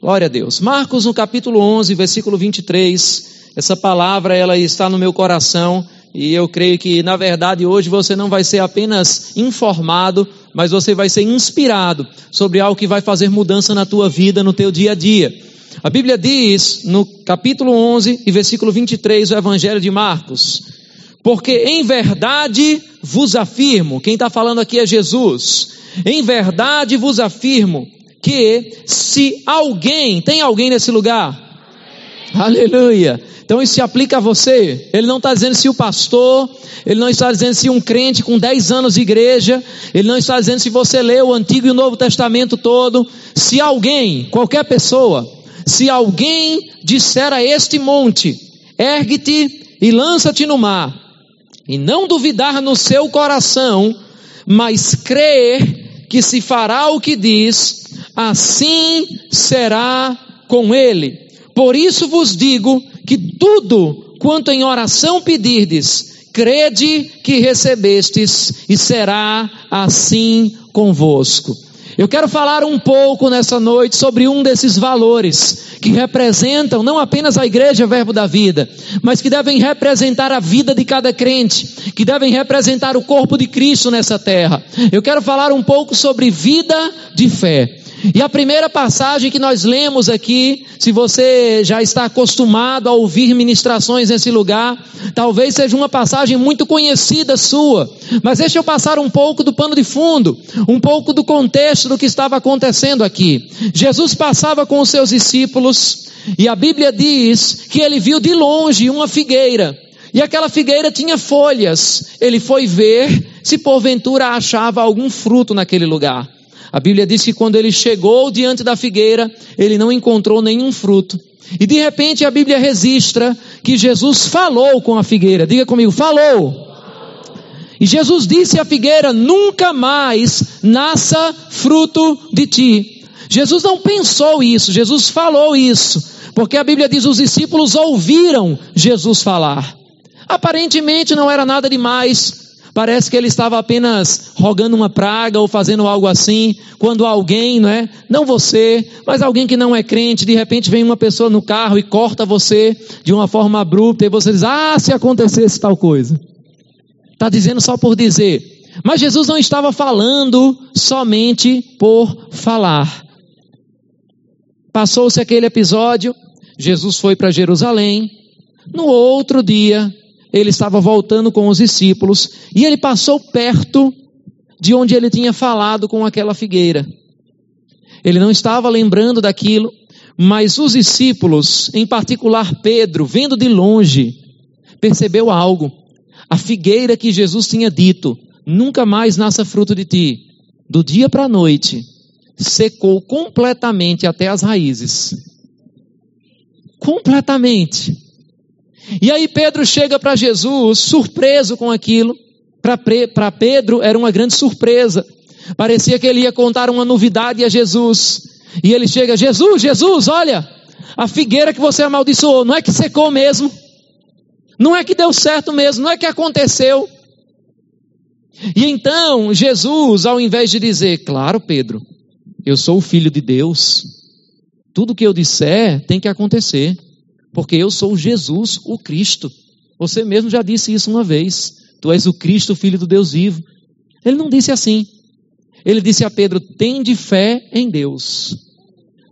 Glória a Deus. Marcos no capítulo 11, versículo 23. Essa palavra ela está no meu coração e eu creio que na verdade hoje você não vai ser apenas informado, mas você vai ser inspirado sobre algo que vai fazer mudança na tua vida, no teu dia a dia. A Bíblia diz no capítulo 11 e versículo 23 do Evangelho de Marcos: Porque em verdade vos afirmo, quem está falando aqui é Jesus, em verdade vos afirmo que se alguém, tem alguém nesse lugar? Aleluia. Então isso se aplica a você. Ele não está dizendo se o pastor, ele não está dizendo se um crente com 10 anos de igreja, ele não está dizendo se você leu o Antigo e o Novo Testamento todo. Se alguém, qualquer pessoa, se alguém disser a este monte, ergue-te e lança-te no mar, e não duvidar no seu coração, mas crer que se fará o que diz, assim será com ele. Por isso vos digo que tudo quanto em oração pedirdes, crede que recebestes, e será assim convosco. Eu quero falar um pouco nessa noite sobre um desses valores que representam não apenas a igreja Verbo da Vida, mas que devem representar a vida de cada crente, que devem representar o corpo de Cristo nessa terra. Eu quero falar um pouco sobre vida de fé. E a primeira passagem que nós lemos aqui, se você já está acostumado a ouvir ministrações nesse lugar, talvez seja uma passagem muito conhecida sua, mas deixa eu passar um pouco do pano de fundo, um pouco do contexto do que estava acontecendo aqui. Jesus passava com os seus discípulos e a Bíblia diz que ele viu de longe uma figueira. E aquela figueira tinha folhas. Ele foi ver se porventura achava algum fruto naquele lugar. A Bíblia diz que quando ele chegou diante da figueira, ele não encontrou nenhum fruto. E de repente a Bíblia registra que Jesus falou com a figueira. Diga comigo, falou. E Jesus disse à figueira: Nunca mais nasça fruto de ti. Jesus não pensou isso, Jesus falou isso, porque a Bíblia diz: os discípulos ouviram Jesus falar. Aparentemente não era nada demais, Parece que ele estava apenas rogando uma praga ou fazendo algo assim, quando alguém, não é? Não você, mas alguém que não é crente, de repente vem uma pessoa no carro e corta você de uma forma abrupta e você diz: "Ah, se acontecesse tal coisa". Está dizendo só por dizer. Mas Jesus não estava falando somente por falar. Passou-se aquele episódio, Jesus foi para Jerusalém. No outro dia, ele estava voltando com os discípulos e ele passou perto de onde ele tinha falado com aquela figueira. Ele não estava lembrando daquilo, mas os discípulos, em particular Pedro, vendo de longe, percebeu algo. A figueira que Jesus tinha dito: nunca mais nasça fruto de ti, do dia para a noite, secou completamente até as raízes. Completamente. E aí Pedro chega para Jesus, surpreso com aquilo. Para Pedro era uma grande surpresa. Parecia que ele ia contar uma novidade a Jesus. E ele chega: Jesus, Jesus, olha, a figueira que você amaldiçoou, não é que secou mesmo? Não é que deu certo mesmo? Não é que aconteceu? E então Jesus, ao invés de dizer, claro, Pedro, eu sou o filho de Deus, tudo que eu disser tem que acontecer porque eu sou Jesus, o Cristo. Você mesmo já disse isso uma vez. Tu és o Cristo, filho do Deus vivo. Ele não disse assim. Ele disse a Pedro: "Tende fé em Deus.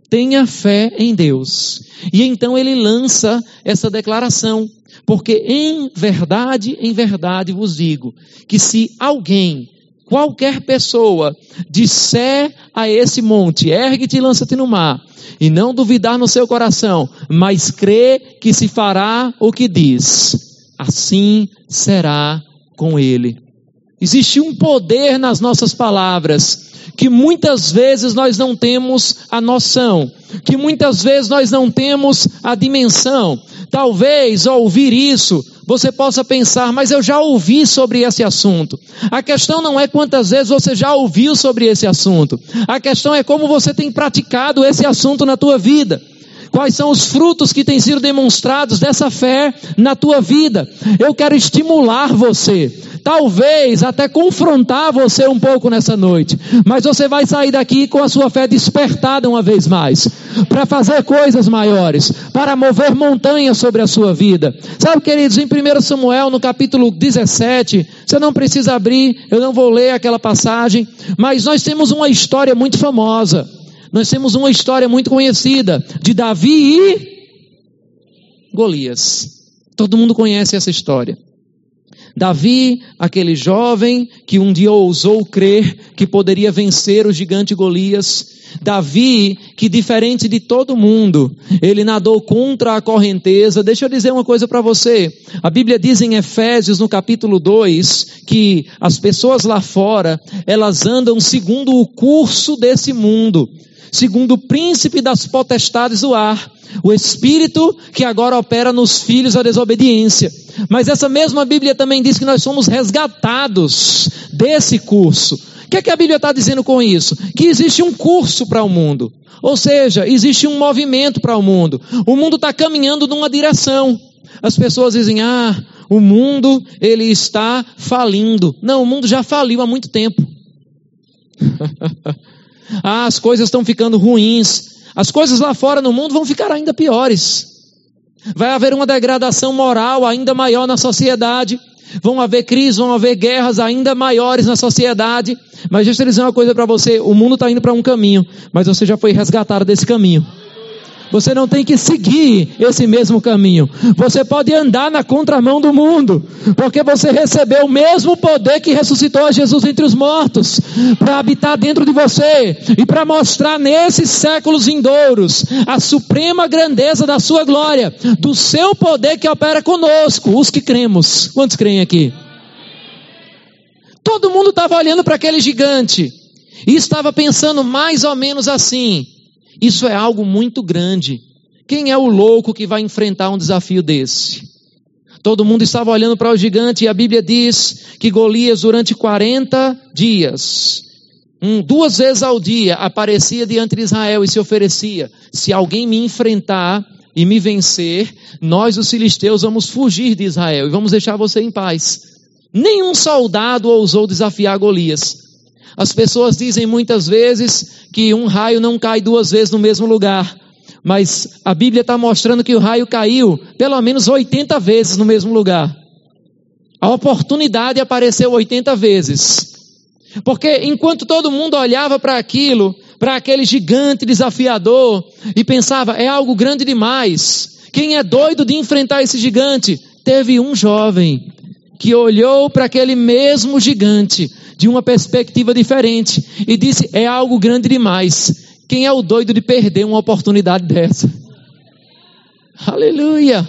Tenha fé em Deus". E então ele lança essa declaração, porque em verdade, em verdade vos digo que se alguém qualquer pessoa disser a esse monte: ergue-te e lança-te no mar, e não duvidar no seu coração, mas crê que se fará o que diz, assim será com ele. Existe um poder nas nossas palavras que muitas vezes nós não temos a noção, que muitas vezes nós não temos a dimensão. Talvez ao ouvir isso, você possa pensar, mas eu já ouvi sobre esse assunto. A questão não é quantas vezes você já ouviu sobre esse assunto. A questão é como você tem praticado esse assunto na tua vida. Quais são os frutos que têm sido demonstrados dessa fé na tua vida? Eu quero estimular você talvez até confrontar você um pouco nessa noite, mas você vai sair daqui com a sua fé despertada uma vez mais, para fazer coisas maiores, para mover montanhas sobre a sua vida. Sabe, queridos, em 1 Samuel, no capítulo 17, você não precisa abrir, eu não vou ler aquela passagem, mas nós temos uma história muito famosa. Nós temos uma história muito conhecida de Davi e Golias. Todo mundo conhece essa história. Davi, aquele jovem que um dia ousou crer que poderia vencer o gigante Golias. Davi, que diferente de todo mundo, ele nadou contra a correnteza. Deixa eu dizer uma coisa para você. A Bíblia diz em Efésios, no capítulo 2, que as pessoas lá fora, elas andam segundo o curso desse mundo segundo o príncipe das potestades do ar, o espírito que agora opera nos filhos da desobediência. Mas essa mesma Bíblia também diz que nós somos resgatados desse curso. O que, é que a Bíblia está dizendo com isso? Que existe um curso para o mundo. Ou seja, existe um movimento para o mundo. O mundo está caminhando numa direção. As pessoas dizem, ah, o mundo ele está falindo. Não, o mundo já faliu há muito tempo. Ah, as coisas estão ficando ruins. As coisas lá fora no mundo vão ficar ainda piores. Vai haver uma degradação moral ainda maior na sociedade. Vão haver crises, vão haver guerras ainda maiores na sociedade. Mas deixa eu dizer uma coisa para você: o mundo está indo para um caminho, mas você já foi resgatado desse caminho. Você não tem que seguir esse mesmo caminho. Você pode andar na contramão do mundo, porque você recebeu o mesmo poder que ressuscitou a Jesus entre os mortos, para habitar dentro de você e para mostrar nesses séculos vindouros a suprema grandeza da sua glória, do seu poder que opera conosco, os que cremos. Quantos creem aqui? Todo mundo estava olhando para aquele gigante e estava pensando mais ou menos assim: isso é algo muito grande. Quem é o louco que vai enfrentar um desafio desse? Todo mundo estava olhando para o gigante e a Bíblia diz que Golias, durante 40 dias, um, duas vezes ao dia, aparecia diante de Israel e se oferecia: se alguém me enfrentar e me vencer, nós, os filisteus, vamos fugir de Israel e vamos deixar você em paz. Nenhum soldado ousou desafiar Golias. As pessoas dizem muitas vezes que um raio não cai duas vezes no mesmo lugar. Mas a Bíblia está mostrando que o raio caiu pelo menos 80 vezes no mesmo lugar. A oportunidade apareceu 80 vezes. Porque enquanto todo mundo olhava para aquilo, para aquele gigante desafiador, e pensava, é algo grande demais. Quem é doido de enfrentar esse gigante? Teve um jovem que olhou para aquele mesmo gigante de uma perspectiva diferente e disse: é algo grande demais. Quem é o doido de perder uma oportunidade dessa? Aleluia!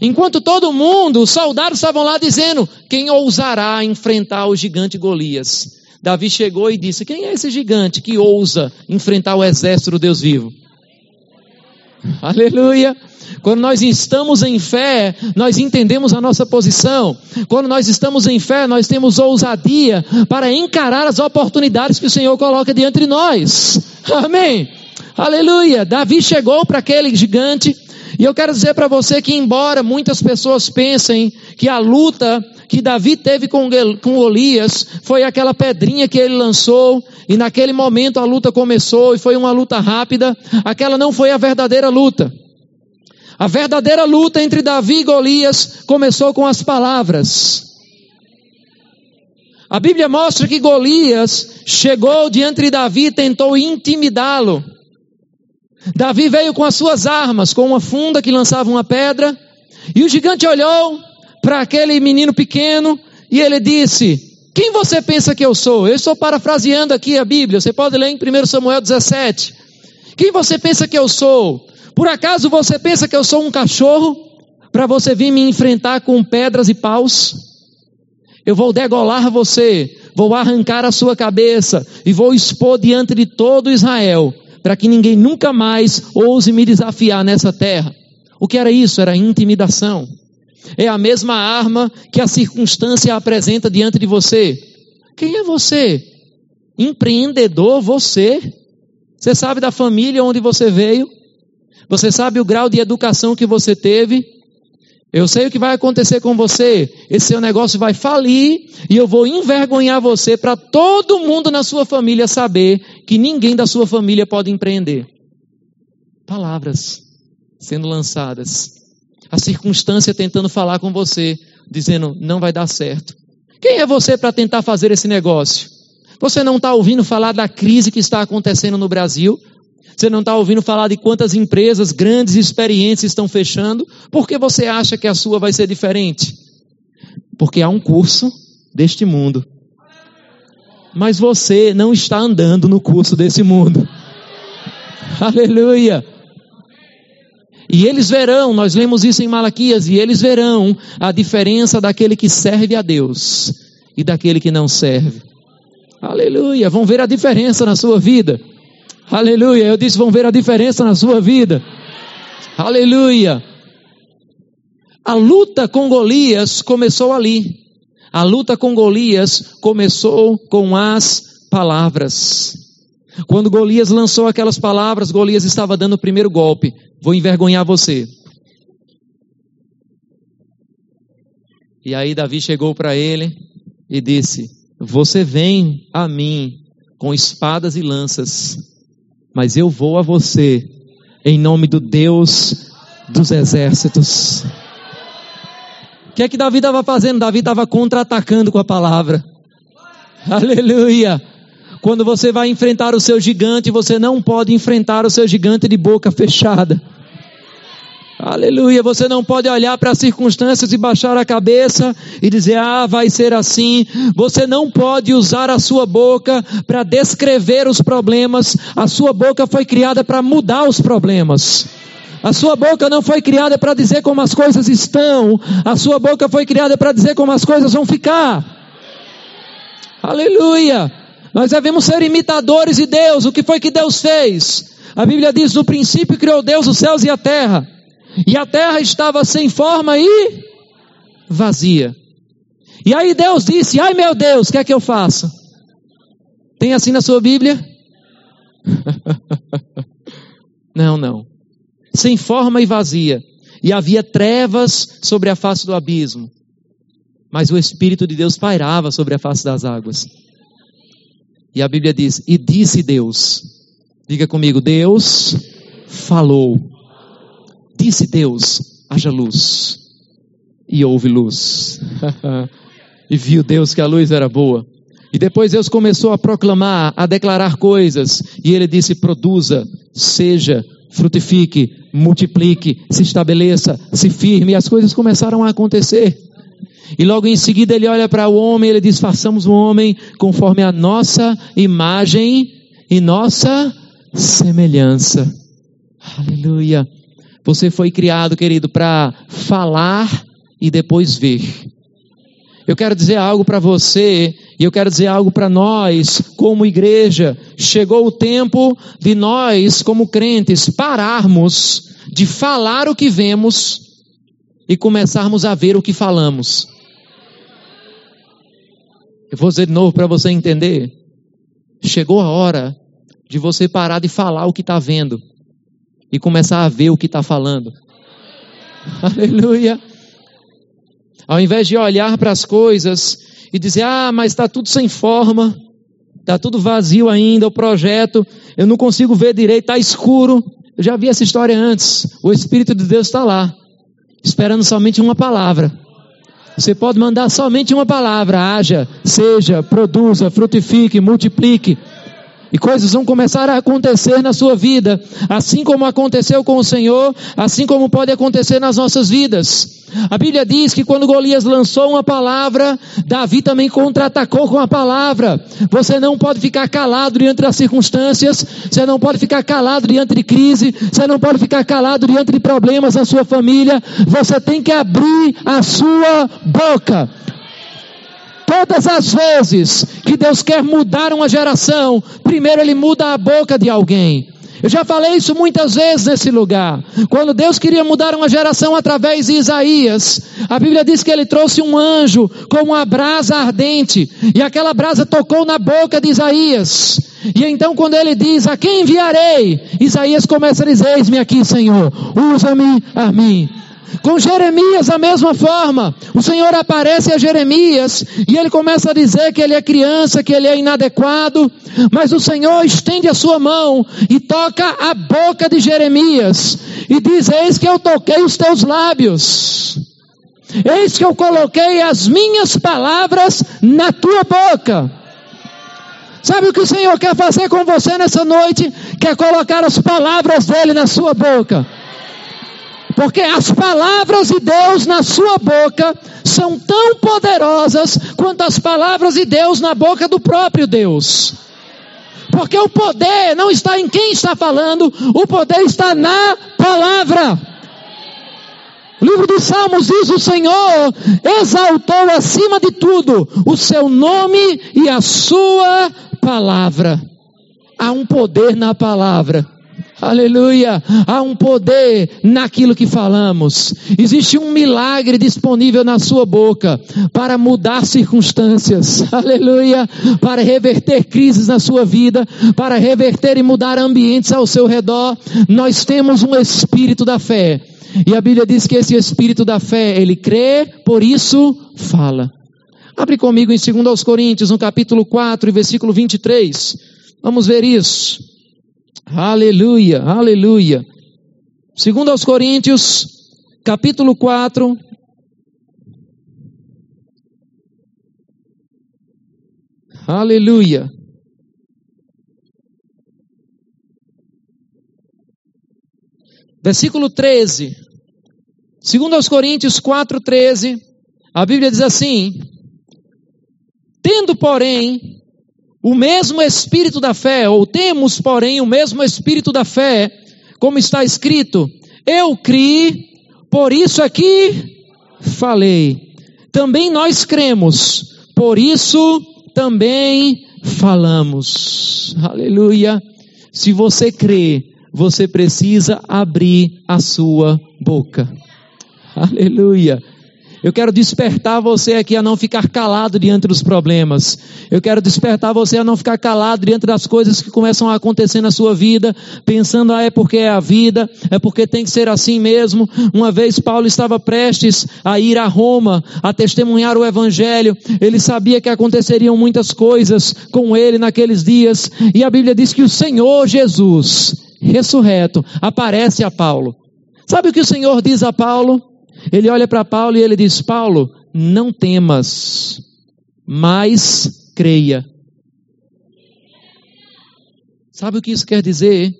Enquanto todo mundo, os soldados estavam lá dizendo: quem ousará enfrentar o gigante Golias? Davi chegou e disse: Quem é esse gigante que ousa enfrentar o exército do Deus vivo? Aleluia! Quando nós estamos em fé, nós entendemos a nossa posição. Quando nós estamos em fé, nós temos ousadia para encarar as oportunidades que o Senhor coloca diante de nós. Amém. Aleluia. Davi chegou para aquele gigante. E eu quero dizer para você que, embora muitas pessoas pensem que a luta que Davi teve com, com Golias foi aquela pedrinha que ele lançou, e naquele momento a luta começou e foi uma luta rápida, aquela não foi a verdadeira luta. A verdadeira luta entre Davi e Golias começou com as palavras. A Bíblia mostra que Golias chegou diante de Davi e tentou intimidá-lo. Davi veio com as suas armas, com uma funda que lançava uma pedra, e o gigante olhou para aquele menino pequeno e ele disse: Quem você pensa que eu sou? Eu estou parafraseando aqui a Bíblia, você pode ler em 1 Samuel 17. Quem você pensa que eu sou? Por acaso você pensa que eu sou um cachorro para você vir me enfrentar com pedras e paus? Eu vou degolar você, vou arrancar a sua cabeça e vou expor diante de todo Israel, para que ninguém nunca mais ouse me desafiar nessa terra. O que era isso? Era intimidação. É a mesma arma que a circunstância apresenta diante de você. Quem é você? Empreendedor, você? Você sabe da família onde você veio? Você sabe o grau de educação que você teve? Eu sei o que vai acontecer com você. Esse seu negócio vai falir e eu vou envergonhar você para todo mundo na sua família saber que ninguém da sua família pode empreender. Palavras sendo lançadas. A circunstância tentando falar com você, dizendo não vai dar certo. Quem é você para tentar fazer esse negócio? Você não está ouvindo falar da crise que está acontecendo no Brasil? Você não está ouvindo falar de quantas empresas grandes e experientes estão fechando? Por que você acha que a sua vai ser diferente? Porque há um curso deste mundo. Mas você não está andando no curso desse mundo. Aleluia! E eles verão, nós lemos isso em Malaquias, e eles verão a diferença daquele que serve a Deus e daquele que não serve. Aleluia! Vão ver a diferença na sua vida. Aleluia! Eu disse: vão ver a diferença na sua vida. Aleluia! A luta com Golias começou ali. A luta com Golias começou com as palavras. Quando Golias lançou aquelas palavras, Golias estava dando o primeiro golpe. Vou envergonhar você. E aí Davi chegou para ele e disse: Você vem a mim com espadas e lanças, mas eu vou a você em nome do Deus dos exércitos. O que é que Davi estava fazendo? Davi estava contra-atacando com a palavra. Aleluia! Quando você vai enfrentar o seu gigante, você não pode enfrentar o seu gigante de boca fechada. Aleluia, você não pode olhar para as circunstâncias e baixar a cabeça e dizer, ah, vai ser assim. Você não pode usar a sua boca para descrever os problemas. A sua boca foi criada para mudar os problemas. A sua boca não foi criada para dizer como as coisas estão. A sua boca foi criada para dizer como as coisas vão ficar. Aleluia. Nós devemos ser imitadores de Deus. O que foi que Deus fez? A Bíblia diz: no princípio criou Deus os céus e a terra. E a terra estava sem forma e vazia. E aí Deus disse: Ai meu Deus, o que é que eu faço? Tem assim na sua Bíblia? não, não. Sem forma e vazia. E havia trevas sobre a face do abismo. Mas o Espírito de Deus pairava sobre a face das águas. E a Bíblia diz: E disse Deus. Diga comigo: Deus falou. Disse Deus: haja luz. E houve luz. e viu Deus que a luz era boa. E depois Deus começou a proclamar, a declarar coisas. E ele disse: produza, seja, frutifique, multiplique, se estabeleça, se firme. E as coisas começaram a acontecer. E logo em seguida ele olha para o homem ele diz: façamos o homem conforme a nossa imagem e nossa semelhança. Aleluia. Você foi criado, querido, para falar e depois ver. Eu quero dizer algo para você e eu quero dizer algo para nós, como igreja. Chegou o tempo de nós, como crentes, pararmos de falar o que vemos e começarmos a ver o que falamos. Eu vou dizer de novo para você entender. Chegou a hora de você parar de falar o que está vendo e começar a ver o que está falando. Aleluia. Ao invés de olhar para as coisas e dizer, ah, mas está tudo sem forma, está tudo vazio ainda, o projeto, eu não consigo ver direito, está escuro. Eu já vi essa história antes. O Espírito de Deus está lá, esperando somente uma palavra. Você pode mandar somente uma palavra: haja, seja, produza, frutifique, multiplique. E coisas vão começar a acontecer na sua vida, assim como aconteceu com o Senhor, assim como pode acontecer nas nossas vidas. A Bíblia diz que quando Golias lançou uma palavra, Davi também contra-atacou com a palavra. Você não pode ficar calado diante das circunstâncias, você não pode ficar calado diante de crise, você não pode ficar calado diante de problemas na sua família. Você tem que abrir a sua boca. Todas as vezes que Deus quer mudar uma geração, primeiro Ele muda a boca de alguém. Eu já falei isso muitas vezes nesse lugar. Quando Deus queria mudar uma geração através de Isaías, a Bíblia diz que ele trouxe um anjo com uma brasa ardente, e aquela brasa tocou na boca de Isaías. E então, quando ele diz: A quem enviarei? Isaías começa a dizer: Eis-me aqui, Senhor, usa-me a mim. Com Jeremias, a mesma forma. O Senhor aparece a Jeremias e ele começa a dizer que ele é criança, que ele é inadequado. Mas o Senhor estende a sua mão e toca a boca de Jeremias e diz: Eis que eu toquei os teus lábios. Eis que eu coloquei as minhas palavras na tua boca. Sabe o que o Senhor quer fazer com você nessa noite? Quer colocar as palavras dele na sua boca. Porque as palavras de Deus na sua boca são tão poderosas quanto as palavras de Deus na boca do próprio Deus. Porque o poder não está em quem está falando, o poder está na palavra. O livro dos Salmos diz: O Senhor exaltou acima de tudo o seu nome e a sua palavra. Há um poder na palavra. Aleluia! Há um poder naquilo que falamos. Existe um milagre disponível na sua boca para mudar circunstâncias. Aleluia! Para reverter crises na sua vida, para reverter e mudar ambientes ao seu redor. Nós temos um espírito da fé. E a Bíblia diz que esse espírito da fé, ele crê, por isso fala. Abre comigo em 2 Coríntios, no capítulo 4, versículo 23. Vamos ver isso. Aleluia, aleluia. Segundo aos Coríntios, capítulo 4. Aleluia. Versículo 13. Segundo aos Coríntios 4:13, a Bíblia diz assim: Tendo, porém, o mesmo espírito da fé, ou temos, porém, o mesmo espírito da fé, como está escrito: Eu criei, por isso aqui falei. Também nós cremos, por isso também falamos. Aleluia. Se você crê, você precisa abrir a sua boca. Aleluia. Eu quero despertar você aqui a não ficar calado diante dos problemas. Eu quero despertar você a não ficar calado diante das coisas que começam a acontecer na sua vida, pensando, ah, é porque é a vida, é porque tem que ser assim mesmo. Uma vez Paulo estava prestes a ir a Roma, a testemunhar o Evangelho. Ele sabia que aconteceriam muitas coisas com ele naqueles dias. E a Bíblia diz que o Senhor Jesus, ressurreto, aparece a Paulo. Sabe o que o Senhor diz a Paulo? Ele olha para Paulo e ele diz: Paulo, não temas, mas creia. Sabe o que isso quer dizer?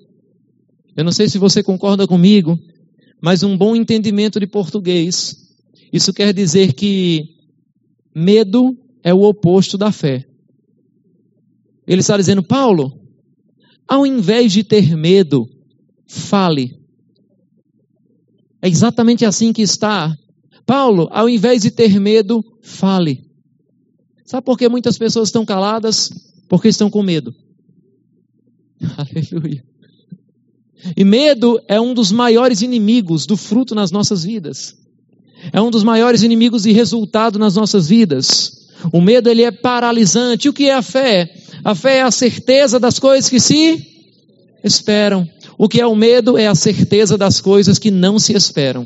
Eu não sei se você concorda comigo, mas um bom entendimento de português. Isso quer dizer que medo é o oposto da fé. Ele está dizendo, Paulo, ao invés de ter medo, fale. É exatamente assim que está. Paulo, ao invés de ter medo, fale. Sabe por que muitas pessoas estão caladas? Porque estão com medo. Aleluia. E medo é um dos maiores inimigos do fruto nas nossas vidas. É um dos maiores inimigos de resultado nas nossas vidas. O medo ele é paralisante. O que é a fé? A fé é a certeza das coisas que se esperam. O que é o medo é a certeza das coisas que não se esperam.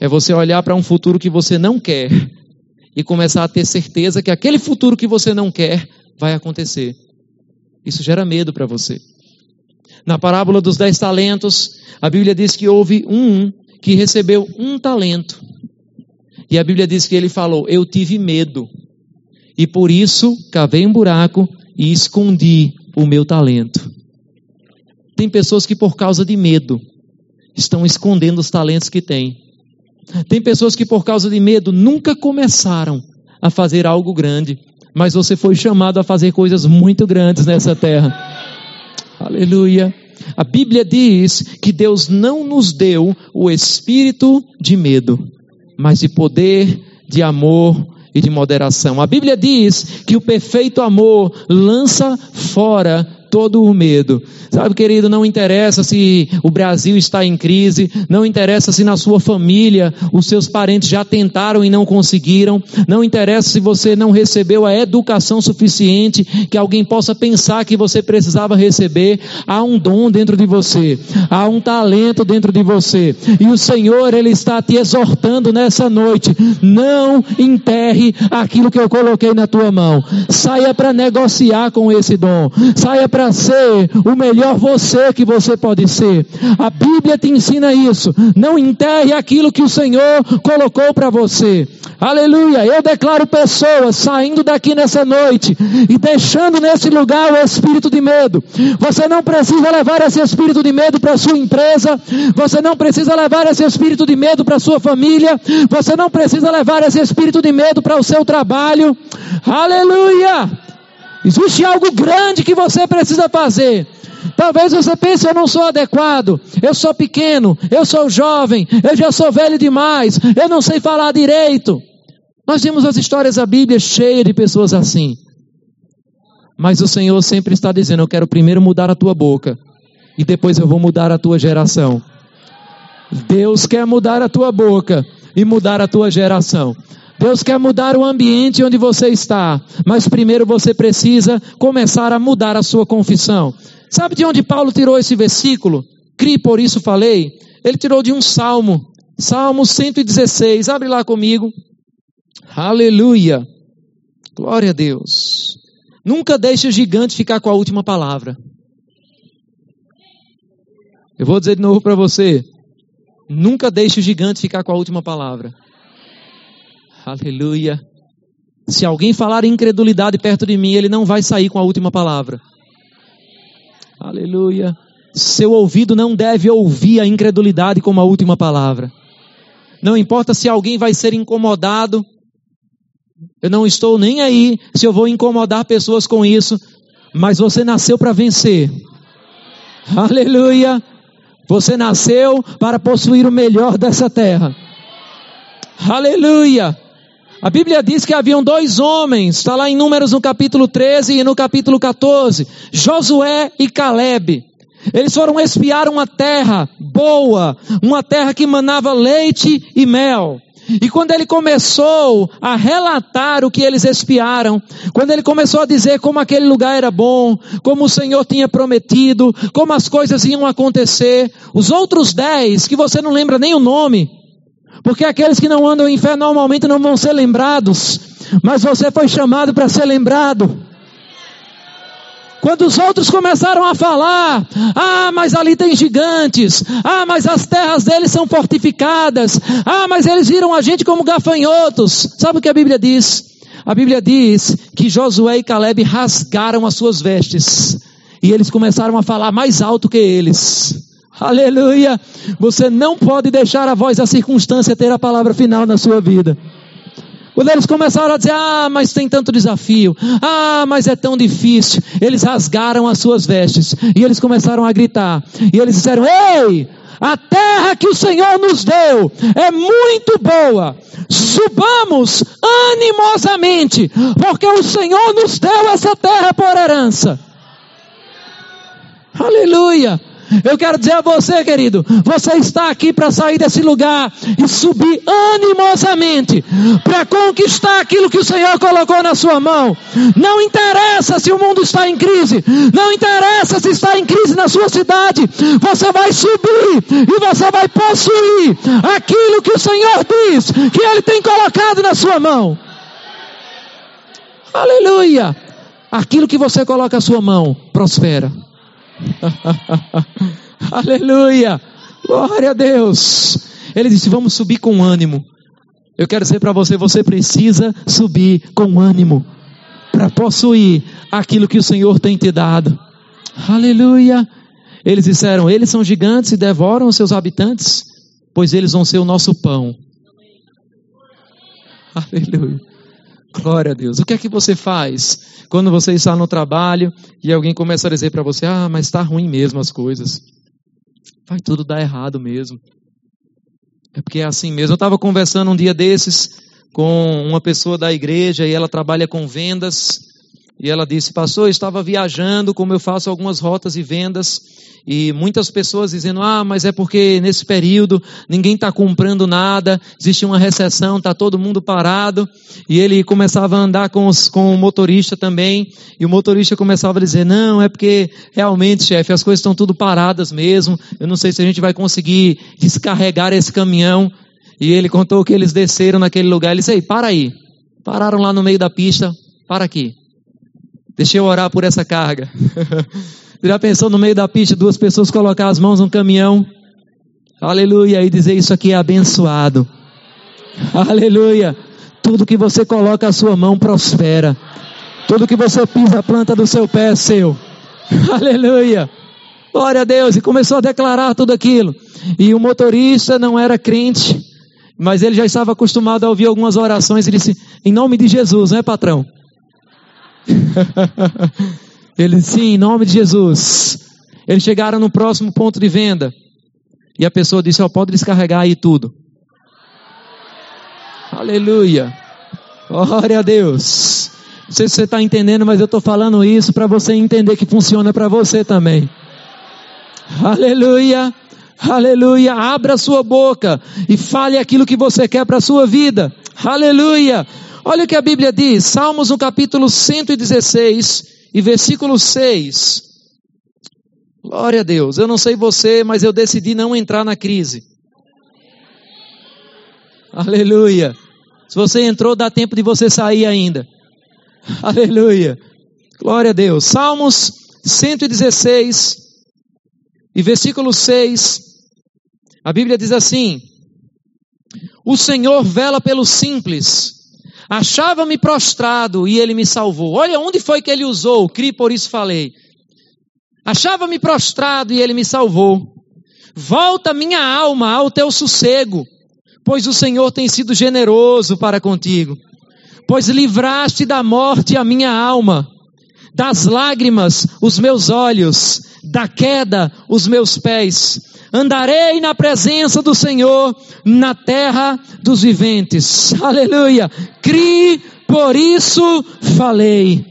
É você olhar para um futuro que você não quer e começar a ter certeza que aquele futuro que você não quer vai acontecer. Isso gera medo para você. Na parábola dos dez talentos, a Bíblia diz que houve um que recebeu um talento. E a Bíblia diz que ele falou: Eu tive medo. E por isso cavei um buraco e escondi o meu talento. Tem pessoas que, por causa de medo, estão escondendo os talentos que têm. Tem pessoas que, por causa de medo, nunca começaram a fazer algo grande, mas você foi chamado a fazer coisas muito grandes nessa terra. Aleluia. A Bíblia diz que Deus não nos deu o espírito de medo, mas de poder, de amor e de moderação. A Bíblia diz que o perfeito amor lança fora todo o medo. Sabe, querido, não interessa se o Brasil está em crise, não interessa se na sua família os seus parentes já tentaram e não conseguiram, não interessa se você não recebeu a educação suficiente que alguém possa pensar que você precisava receber. Há um dom dentro de você, há um talento dentro de você, e o Senhor, Ele está te exortando nessa noite: não enterre aquilo que eu coloquei na tua mão, saia para negociar com esse dom, saia para ser o melhor você que você pode ser. A Bíblia te ensina isso. Não enterre aquilo que o Senhor colocou para você. Aleluia. Eu declaro pessoas saindo daqui nessa noite e deixando nesse lugar o espírito de medo. Você não precisa levar esse espírito de medo para sua empresa. Você não precisa levar esse espírito de medo para sua família. Você não precisa levar esse espírito de medo para o seu trabalho. Aleluia. Existe algo grande que você precisa fazer. Talvez você pense, eu não sou adequado, eu sou pequeno, eu sou jovem, eu já sou velho demais, eu não sei falar direito. Nós vimos as histórias da Bíblia cheias de pessoas assim. Mas o Senhor sempre está dizendo: Eu quero primeiro mudar a tua boca, e depois eu vou mudar a tua geração. Deus quer mudar a tua boca e mudar a tua geração. Deus quer mudar o ambiente onde você está, mas primeiro você precisa começar a mudar a sua confissão. Sabe de onde Paulo tirou esse versículo? Cri, por isso falei. Ele tirou de um salmo, Salmo 116. Abre lá comigo. Aleluia. Glória a Deus. Nunca deixe o gigante ficar com a última palavra. Eu vou dizer de novo para você. Nunca deixe o gigante ficar com a última palavra. Aleluia. Se alguém falar incredulidade perto de mim, ele não vai sair com a última palavra. Aleluia. Seu ouvido não deve ouvir a incredulidade como a última palavra. Não importa se alguém vai ser incomodado. Eu não estou nem aí se eu vou incomodar pessoas com isso. Mas você nasceu para vencer. Aleluia. Você nasceu para possuir o melhor dessa terra. Aleluia. A Bíblia diz que haviam dois homens, está lá em Números no capítulo 13 e no capítulo 14, Josué e Caleb. Eles foram espiar uma terra boa, uma terra que manava leite e mel. E quando ele começou a relatar o que eles espiaram, quando ele começou a dizer como aquele lugar era bom, como o Senhor tinha prometido, como as coisas iam acontecer, os outros dez, que você não lembra nem o nome, porque aqueles que não andam em fé normalmente não vão ser lembrados, mas você foi chamado para ser lembrado. Quando os outros começaram a falar, ah, mas ali tem gigantes, ah, mas as terras deles são fortificadas, ah, mas eles viram a gente como gafanhotos. Sabe o que a Bíblia diz? A Bíblia diz que Josué e Caleb rasgaram as suas vestes e eles começaram a falar mais alto que eles. Aleluia! Você não pode deixar a voz da circunstância ter a palavra final na sua vida. Quando eles começaram a dizer, ah, mas tem tanto desafio, ah, mas é tão difícil, eles rasgaram as suas vestes e eles começaram a gritar. E eles disseram: Ei, a terra que o Senhor nos deu é muito boa. Subamos animosamente, porque o Senhor nos deu essa terra por herança. Aleluia. Eu quero dizer a você, querido, você está aqui para sair desse lugar e subir animosamente para conquistar aquilo que o Senhor colocou na sua mão. Não interessa se o mundo está em crise, não interessa se está em crise na sua cidade, você vai subir e você vai possuir aquilo que o Senhor diz que Ele tem colocado na sua mão. Aleluia! Aquilo que você coloca na sua mão prospera. Aleluia! Glória a Deus! Ele disse: Vamos subir com ânimo. Eu quero dizer para você: você precisa subir com ânimo para possuir aquilo que o Senhor tem te dado. Aleluia! Eles disseram: Eles são gigantes e devoram os seus habitantes, pois eles vão ser o nosso pão. Aleluia! Glória a Deus. O que é que você faz quando você está no trabalho e alguém começa a dizer para você: ah, mas está ruim mesmo as coisas? Vai tudo dar errado mesmo. É porque é assim mesmo. Eu estava conversando um dia desses com uma pessoa da igreja e ela trabalha com vendas. E ela disse: Pastor, eu estava viajando, como eu faço algumas rotas e vendas, e muitas pessoas dizendo: Ah, mas é porque nesse período ninguém está comprando nada, existe uma recessão, está todo mundo parado. E ele começava a andar com, os, com o motorista também, e o motorista começava a dizer: Não, é porque realmente, chefe, as coisas estão tudo paradas mesmo. Eu não sei se a gente vai conseguir descarregar esse caminhão. E ele contou que eles desceram naquele lugar. Ele disse: Ei, para aí. Pararam lá no meio da pista, para aqui. Deixa eu orar por essa carga. Já pensou no meio da pista, duas pessoas colocar as mãos no caminhão? Aleluia. E dizer isso aqui é abençoado. Aleluia. Tudo que você coloca a sua mão prospera. Tudo que você pisa a planta do seu pé é seu. Aleluia. Glória a Deus. E começou a declarar tudo aquilo. E o motorista não era crente, mas ele já estava acostumado a ouvir algumas orações. Ele disse: Em nome de Jesus, não é patrão? Ele sim, em nome de Jesus. Eles chegaram no próximo ponto de venda. E a pessoa disse: Ó, oh, pode descarregar aí tudo. Aleluia. Glória a Deus. Não sei se você está entendendo, mas eu estou falando isso para você entender que funciona para você também. Aleluia. Aleluia. Abra sua boca e fale aquilo que você quer para a sua vida. Aleluia. Olha o que a Bíblia diz, Salmos no capítulo 116 e versículo 6. Glória a Deus. Eu não sei você, mas eu decidi não entrar na crise. Aleluia. Se você entrou, dá tempo de você sair ainda. Aleluia. Glória a Deus. Salmos 116 e versículo 6. A Bíblia diz assim: O Senhor vela pelos simples Achava-me prostrado e ele me salvou. Olha onde foi que ele usou, cri por isso falei. Achava-me prostrado e ele me salvou. Volta minha alma ao teu sossego, pois o Senhor tem sido generoso para contigo. Pois livraste da morte a minha alma, das lágrimas os meus olhos, da queda os meus pés andarei na presença do Senhor na terra dos viventes. Aleluia. Crie, por isso falei.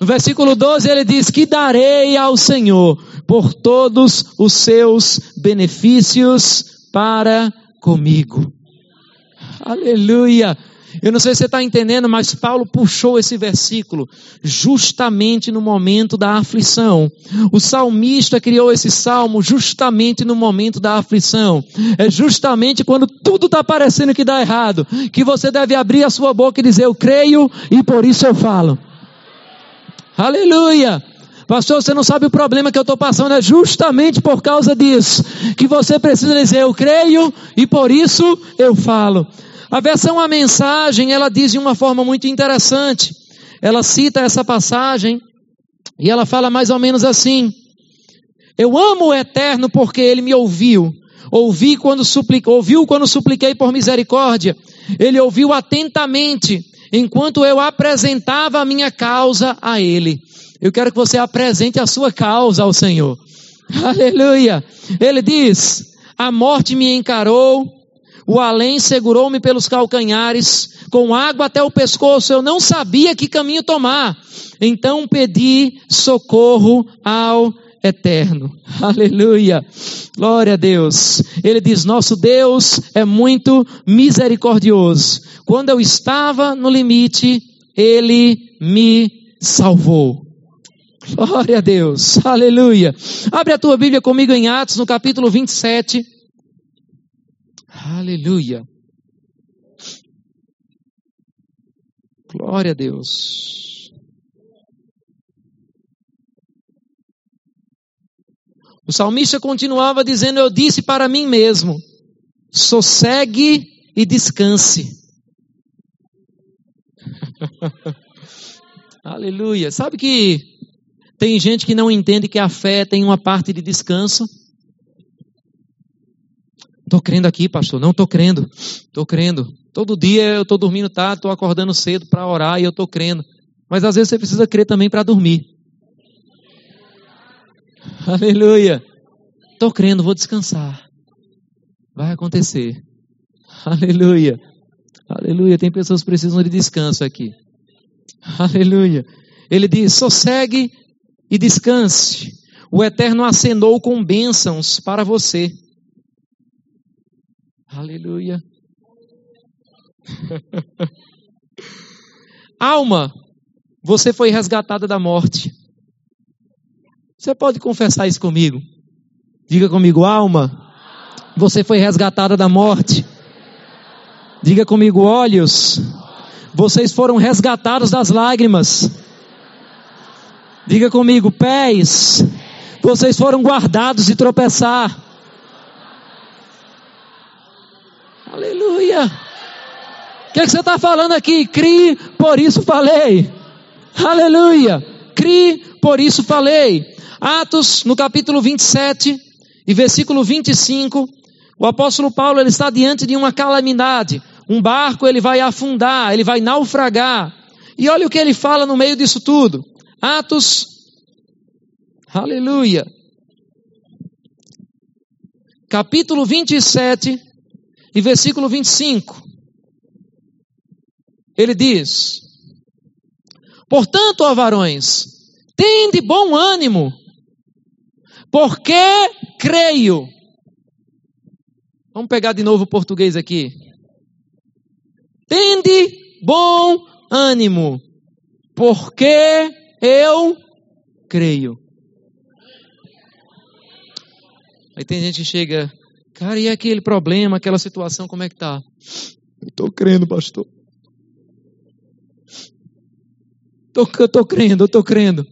No versículo 12 ele diz: Que darei ao Senhor por todos os seus benefícios para comigo. Aleluia. Eu não sei se você está entendendo, mas Paulo puxou esse versículo justamente no momento da aflição. O salmista criou esse salmo justamente no momento da aflição. É justamente quando tudo está parecendo que dá errado, que você deve abrir a sua boca e dizer: Eu creio e por isso eu falo. Aleluia! Pastor, você não sabe o problema que eu estou passando, é justamente por causa disso que você precisa dizer: Eu creio e por isso eu falo. A versão A Mensagem, ela diz de uma forma muito interessante. Ela cita essa passagem e ela fala mais ou menos assim: Eu amo o Eterno porque ele me ouviu. Ouvi quando supliquei, ouviu quando supliquei por misericórdia. Ele ouviu atentamente enquanto eu apresentava a minha causa a ele. Eu quero que você apresente a sua causa ao Senhor. Aleluia. Ele diz: A morte me encarou, o além segurou-me pelos calcanhares, com água até o pescoço, eu não sabia que caminho tomar. Então pedi socorro ao Eterno. Aleluia. Glória a Deus. Ele diz: Nosso Deus é muito misericordioso. Quando eu estava no limite, Ele me salvou. Glória a Deus. Aleluia. Abre a tua Bíblia comigo em Atos, no capítulo 27. Aleluia. Glória a Deus. O salmista continuava dizendo: Eu disse para mim mesmo: sossegue e descanse. Aleluia. Sabe que tem gente que não entende que a fé tem uma parte de descanso? Estou crendo aqui, pastor. Não estou crendo. Estou crendo. Todo dia eu estou dormindo tarde, estou acordando cedo para orar e eu estou crendo. Mas às vezes você precisa crer também para dormir. Aleluia. Estou crendo, vou descansar. Vai acontecer. Aleluia. Aleluia. Tem pessoas que precisam de descanso aqui. Aleluia. Ele diz: sossegue e descanse. O Eterno acenou com bênçãos para você. Aleluia. Alma, você foi resgatada da morte. Você pode confessar isso comigo? Diga comigo, alma, você foi resgatada da morte. Diga comigo, olhos, vocês foram resgatados das lágrimas. Diga comigo, pés, vocês foram guardados de tropeçar. Aleluia. O que, é que você está falando aqui? Crie, por isso falei. Aleluia. Crie, por isso falei. Atos, no capítulo 27 e versículo 25, o apóstolo Paulo ele está diante de uma calamidade. Um barco ele vai afundar, ele vai naufragar. E olha o que ele fala no meio disso tudo. Atos, aleluia. Capítulo 27 e versículo 25. Ele diz: Portanto, ó varões, tende bom ânimo, porque creio. Vamos pegar de novo o português aqui. Tende bom ânimo, porque eu creio. Aí tem gente que chega, cara, e aquele problema, aquela situação, como é que tá? Eu estou crendo, pastor. Tô, eu estou crendo, eu estou crendo.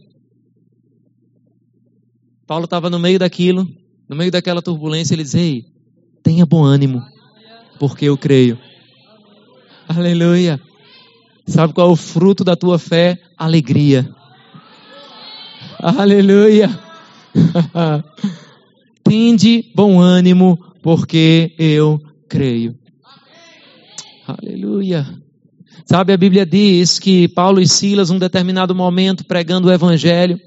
Paulo estava no meio daquilo, no meio daquela turbulência, ele diz: Ei, tenha bom ânimo, porque eu creio. Aleluia. Sabe qual é o fruto da tua fé? Alegria. Aleluia. Tende bom ânimo, porque eu creio. Aleluia. Sabe, a Bíblia diz que Paulo e Silas, um determinado momento, pregando o Evangelho,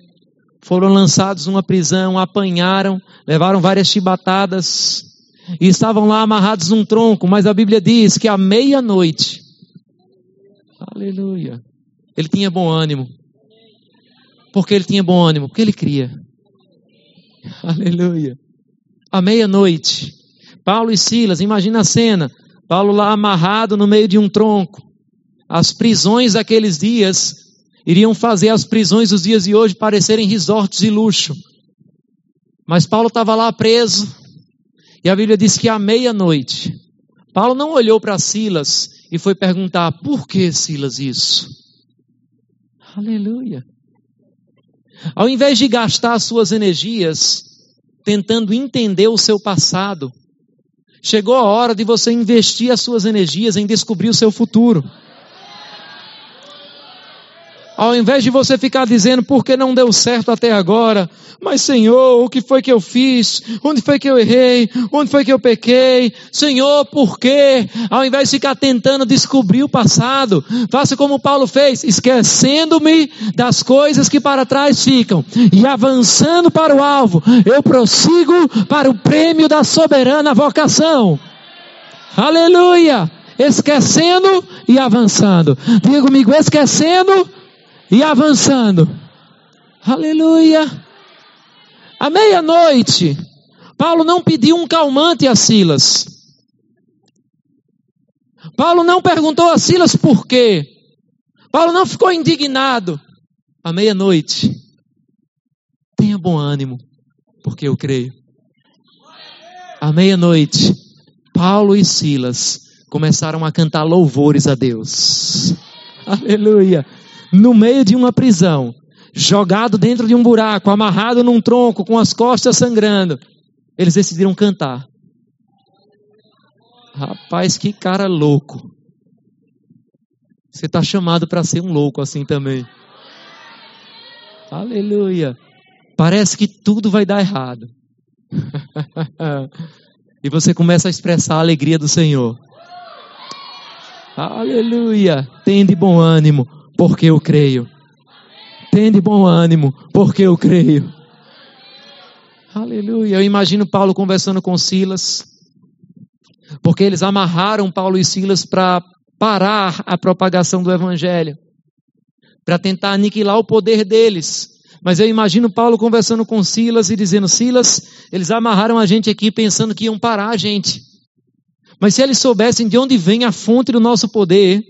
foram lançados numa prisão, apanharam, levaram várias chibatadas e estavam lá amarrados num tronco, mas a Bíblia diz que à meia-noite, aleluia, ele tinha bom ânimo. Porque ele tinha bom ânimo, porque ele cria. Aleluia. À meia-noite, Paulo e Silas, imagina a cena, Paulo lá amarrado no meio de um tronco. As prisões daqueles dias iriam fazer as prisões dos dias de hoje parecerem resorts de luxo. Mas Paulo estava lá preso, e a Bíblia diz que à meia-noite, Paulo não olhou para Silas e foi perguntar: por que Silas isso? Aleluia. Ao invés de gastar suas energias tentando entender o seu passado, chegou a hora de você investir as suas energias em descobrir o seu futuro. Ao invés de você ficar dizendo por que não deu certo até agora, mas Senhor, o que foi que eu fiz? Onde foi que eu errei? Onde foi que eu pequei? Senhor, por quê? Ao invés de ficar tentando descobrir o passado, faça como Paulo fez, esquecendo-me das coisas que para trás ficam e avançando para o alvo, eu prossigo para o prêmio da soberana vocação. Aleluia! Esquecendo e avançando. Diga comigo, esquecendo e avançando. Aleluia. À meia-noite, Paulo não pediu um calmante a Silas. Paulo não perguntou a Silas por quê. Paulo não ficou indignado. À meia-noite, tenha bom ânimo, porque eu creio. À meia-noite, Paulo e Silas começaram a cantar louvores a Deus. Aleluia no meio de uma prisão, jogado dentro de um buraco, amarrado num tronco, com as costas sangrando, eles decidiram cantar. Rapaz, que cara louco. Você está chamado para ser um louco assim também. Aleluia. Parece que tudo vai dar errado. e você começa a expressar a alegria do Senhor. Aleluia. Tende bom ânimo porque eu creio. Tende bom ânimo, porque eu creio. Aleluia. Eu imagino Paulo conversando com Silas, porque eles amarraram Paulo e Silas para parar a propagação do evangelho. para tentar aniquilar o poder deles. Mas eu imagino Paulo conversando com Silas e dizendo: Silas, eles amarraram a gente aqui pensando que iam parar a gente. Mas se eles soubessem de onde vem a fonte do nosso poder,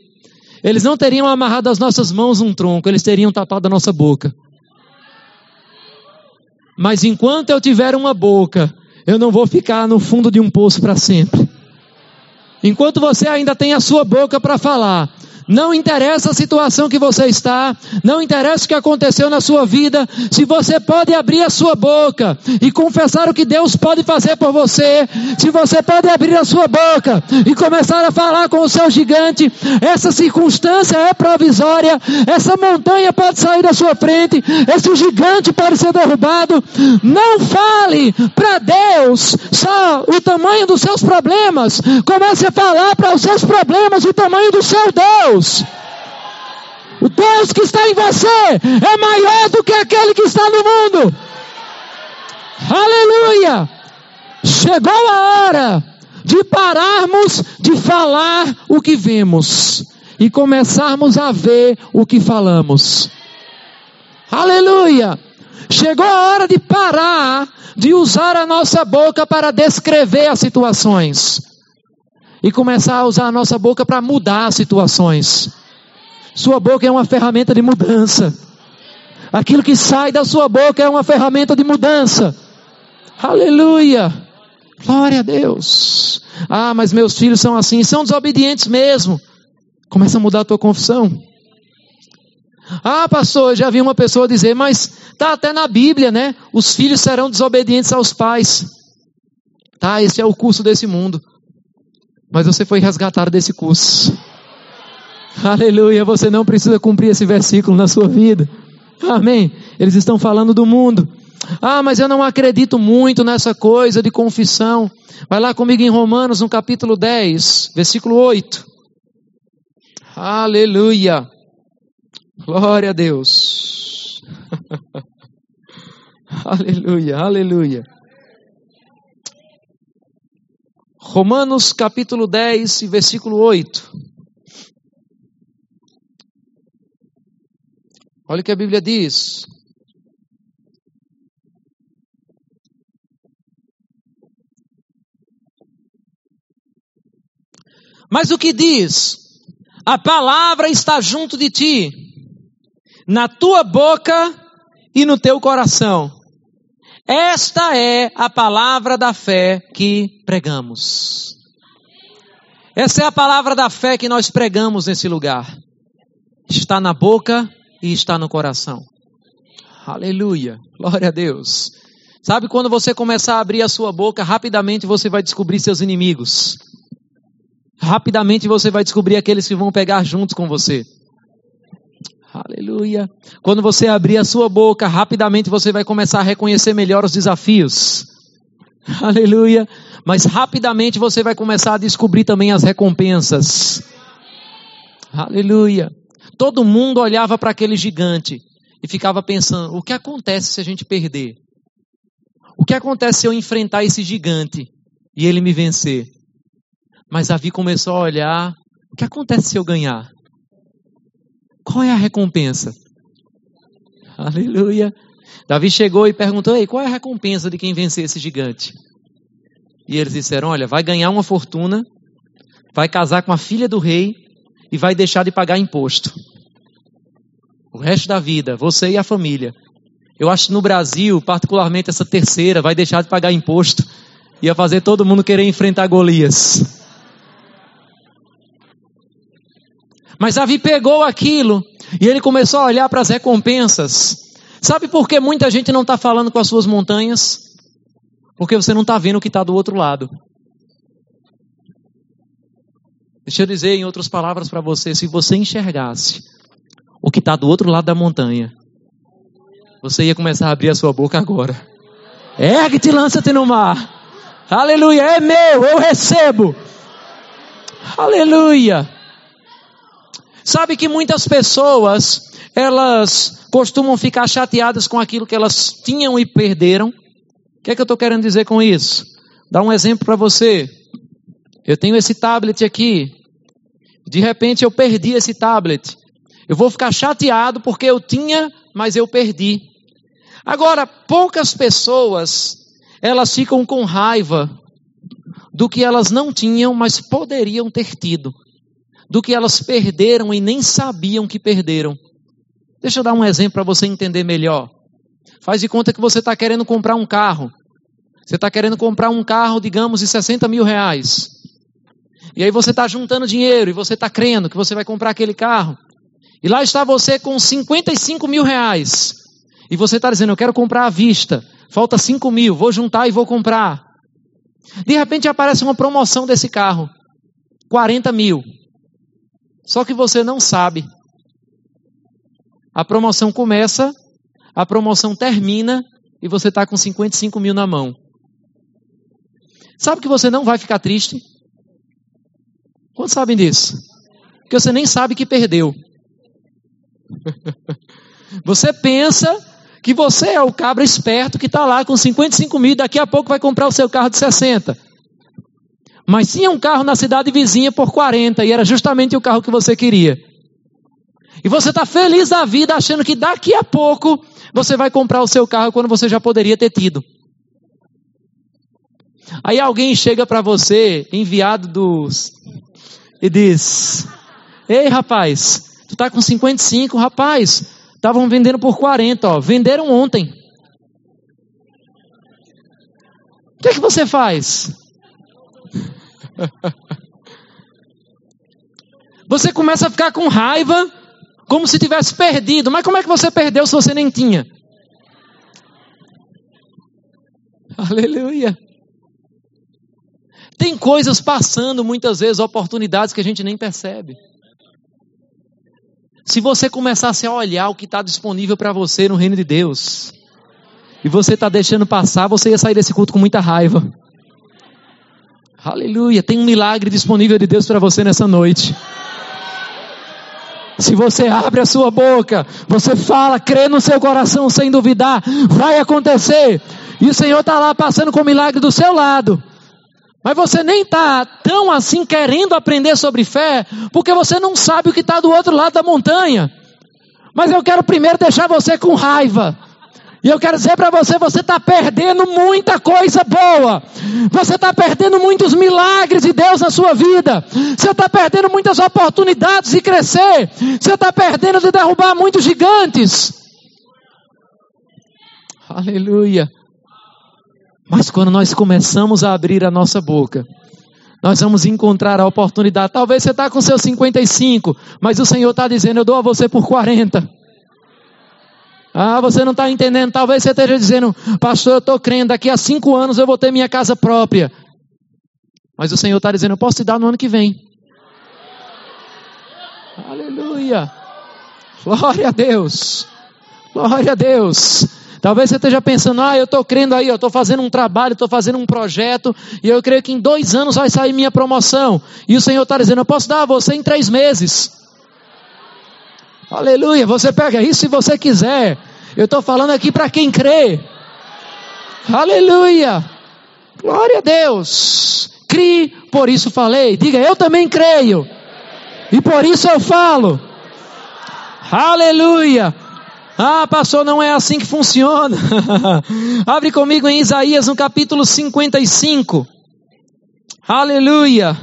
eles não teriam amarrado as nossas mãos num tronco, eles teriam tapado a nossa boca. Mas enquanto eu tiver uma boca, eu não vou ficar no fundo de um poço para sempre. Enquanto você ainda tem a sua boca para falar, não interessa a situação que você está, não interessa o que aconteceu na sua vida, se você pode abrir a sua boca e confessar o que Deus pode fazer por você, se você pode abrir a sua boca e começar a falar com o seu gigante, essa circunstância é provisória, essa montanha pode sair da sua frente, esse gigante pode ser derrubado. Não fale para Deus só o tamanho dos seus problemas, comece a falar para os seus problemas o tamanho do seu Deus. Deus. O Deus que está em você é maior do que aquele que está no mundo. Aleluia! Chegou a hora de pararmos de falar o que vemos e começarmos a ver o que falamos. Aleluia! Chegou a hora de parar de usar a nossa boca para descrever as situações e começar a usar a nossa boca para mudar situações. Sua boca é uma ferramenta de mudança. Aquilo que sai da sua boca é uma ferramenta de mudança. Aleluia! Glória a Deus. Ah, mas meus filhos são assim, são desobedientes mesmo. Começa a mudar a tua confissão. Ah, pastor, já vi uma pessoa dizer, mas tá até na Bíblia, né? Os filhos serão desobedientes aos pais. Tá, esse é o curso desse mundo. Mas você foi resgatado desse curso. Aleluia, você não precisa cumprir esse versículo na sua vida. Amém. Eles estão falando do mundo. Ah, mas eu não acredito muito nessa coisa de confissão. Vai lá comigo em Romanos, no capítulo 10, versículo 8. Aleluia. Glória a Deus. aleluia, aleluia. Romanos capítulo 10, versículo 8. Olha o que a Bíblia diz. Mas o que diz? A palavra está junto de ti, na tua boca e no teu coração. Esta é a palavra da fé que pregamos. Essa é a palavra da fé que nós pregamos nesse lugar. Está na boca e está no coração. Aleluia. Glória a Deus. Sabe quando você começar a abrir a sua boca, rapidamente você vai descobrir seus inimigos. Rapidamente você vai descobrir aqueles que vão pegar juntos com você. Aleluia. Quando você abrir a sua boca, rapidamente você vai começar a reconhecer melhor os desafios. Aleluia. Mas rapidamente você vai começar a descobrir também as recompensas. Aleluia. Todo mundo olhava para aquele gigante e ficava pensando: o que acontece se a gente perder? O que acontece se eu enfrentar esse gigante e ele me vencer? Mas Davi começou a olhar: o que acontece se eu ganhar? Qual é a recompensa? Aleluia. Davi chegou e perguntou: Ei, qual é a recompensa de quem vencer esse gigante? E eles disseram: Olha, vai ganhar uma fortuna, vai casar com a filha do rei e vai deixar de pagar imposto. O resto da vida, você e a família. Eu acho que no Brasil, particularmente essa terceira, vai deixar de pagar imposto. Ia fazer todo mundo querer enfrentar Golias. Mas Davi pegou aquilo e ele começou a olhar para as recompensas. Sabe por que muita gente não está falando com as suas montanhas? Porque você não está vendo o que está do outro lado. Deixa eu dizer em outras palavras para você: se você enxergasse o que está do outro lado da montanha, você ia começar a abrir a sua boca agora. Ergue-te, lança-te no mar. Aleluia, é meu, eu recebo. Aleluia. Sabe que muitas pessoas, elas costumam ficar chateadas com aquilo que elas tinham e perderam. O que é que eu estou querendo dizer com isso? Dar um exemplo para você. Eu tenho esse tablet aqui. De repente eu perdi esse tablet. Eu vou ficar chateado porque eu tinha, mas eu perdi. Agora, poucas pessoas, elas ficam com raiva do que elas não tinham, mas poderiam ter tido. Do que elas perderam e nem sabiam que perderam. Deixa eu dar um exemplo para você entender melhor. Faz de conta que você está querendo comprar um carro. Você está querendo comprar um carro, digamos, de 60 mil reais. E aí você está juntando dinheiro e você está crendo que você vai comprar aquele carro. E lá está você com 55 mil reais. E você está dizendo, eu quero comprar à vista. Falta 5 mil, vou juntar e vou comprar. De repente aparece uma promoção desse carro. 40 mil. Só que você não sabe. A promoção começa, a promoção termina e você está com 55 mil na mão. Sabe que você não vai ficar triste? Quantos sabem disso? Porque você nem sabe que perdeu. Você pensa que você é o cabra esperto que está lá com 55 mil e daqui a pouco vai comprar o seu carro de 60. Mas tinha um carro na cidade vizinha por 40 e era justamente o carro que você queria. E você está feliz da vida achando que daqui a pouco você vai comprar o seu carro quando você já poderia ter tido. Aí alguém chega para você, enviado dos. e diz: Ei rapaz, Tu está com 55, rapaz. Estavam vendendo por 40, ó. Venderam ontem. O que é que você faz? Você começa a ficar com raiva, como se tivesse perdido. Mas como é que você perdeu se você nem tinha? Aleluia. Tem coisas passando muitas vezes, oportunidades que a gente nem percebe. Se você começasse a olhar o que está disponível para você no reino de Deus, e você está deixando passar, você ia sair desse culto com muita raiva. Aleluia, tem um milagre disponível de Deus para você nessa noite. Se você abre a sua boca, você fala, crê no seu coração sem duvidar, vai acontecer. E o Senhor está lá passando com o milagre do seu lado. Mas você nem está tão assim querendo aprender sobre fé, porque você não sabe o que está do outro lado da montanha. Mas eu quero primeiro deixar você com raiva. E eu quero dizer para você: você está perdendo muita coisa boa. Você está perdendo muitos milagres de Deus na sua vida. Você está perdendo muitas oportunidades de crescer. Você está perdendo de derrubar muitos gigantes. Aleluia. Mas quando nós começamos a abrir a nossa boca, nós vamos encontrar a oportunidade. Talvez você está com seus 55, mas o Senhor está dizendo: Eu dou a você por 40. Ah, você não está entendendo. Talvez você esteja dizendo, pastor, eu estou crendo, daqui a cinco anos eu vou ter minha casa própria. Mas o Senhor está dizendo, eu posso te dar no ano que vem. Aleluia. Glória a Deus. Glória a Deus. Talvez você esteja pensando, ah, eu estou crendo aí, eu estou fazendo um trabalho, estou fazendo um projeto, e eu creio que em dois anos vai sair minha promoção. E o Senhor está dizendo, eu posso dar a você em três meses. Aleluia, você pega isso se você quiser. Eu estou falando aqui para quem crê. Aleluia. Glória a Deus. Crie, por isso falei. Diga, eu também creio. E por isso eu falo. Aleluia. Ah, pastor, não é assim que funciona. Abre comigo em Isaías no capítulo 55. Aleluia.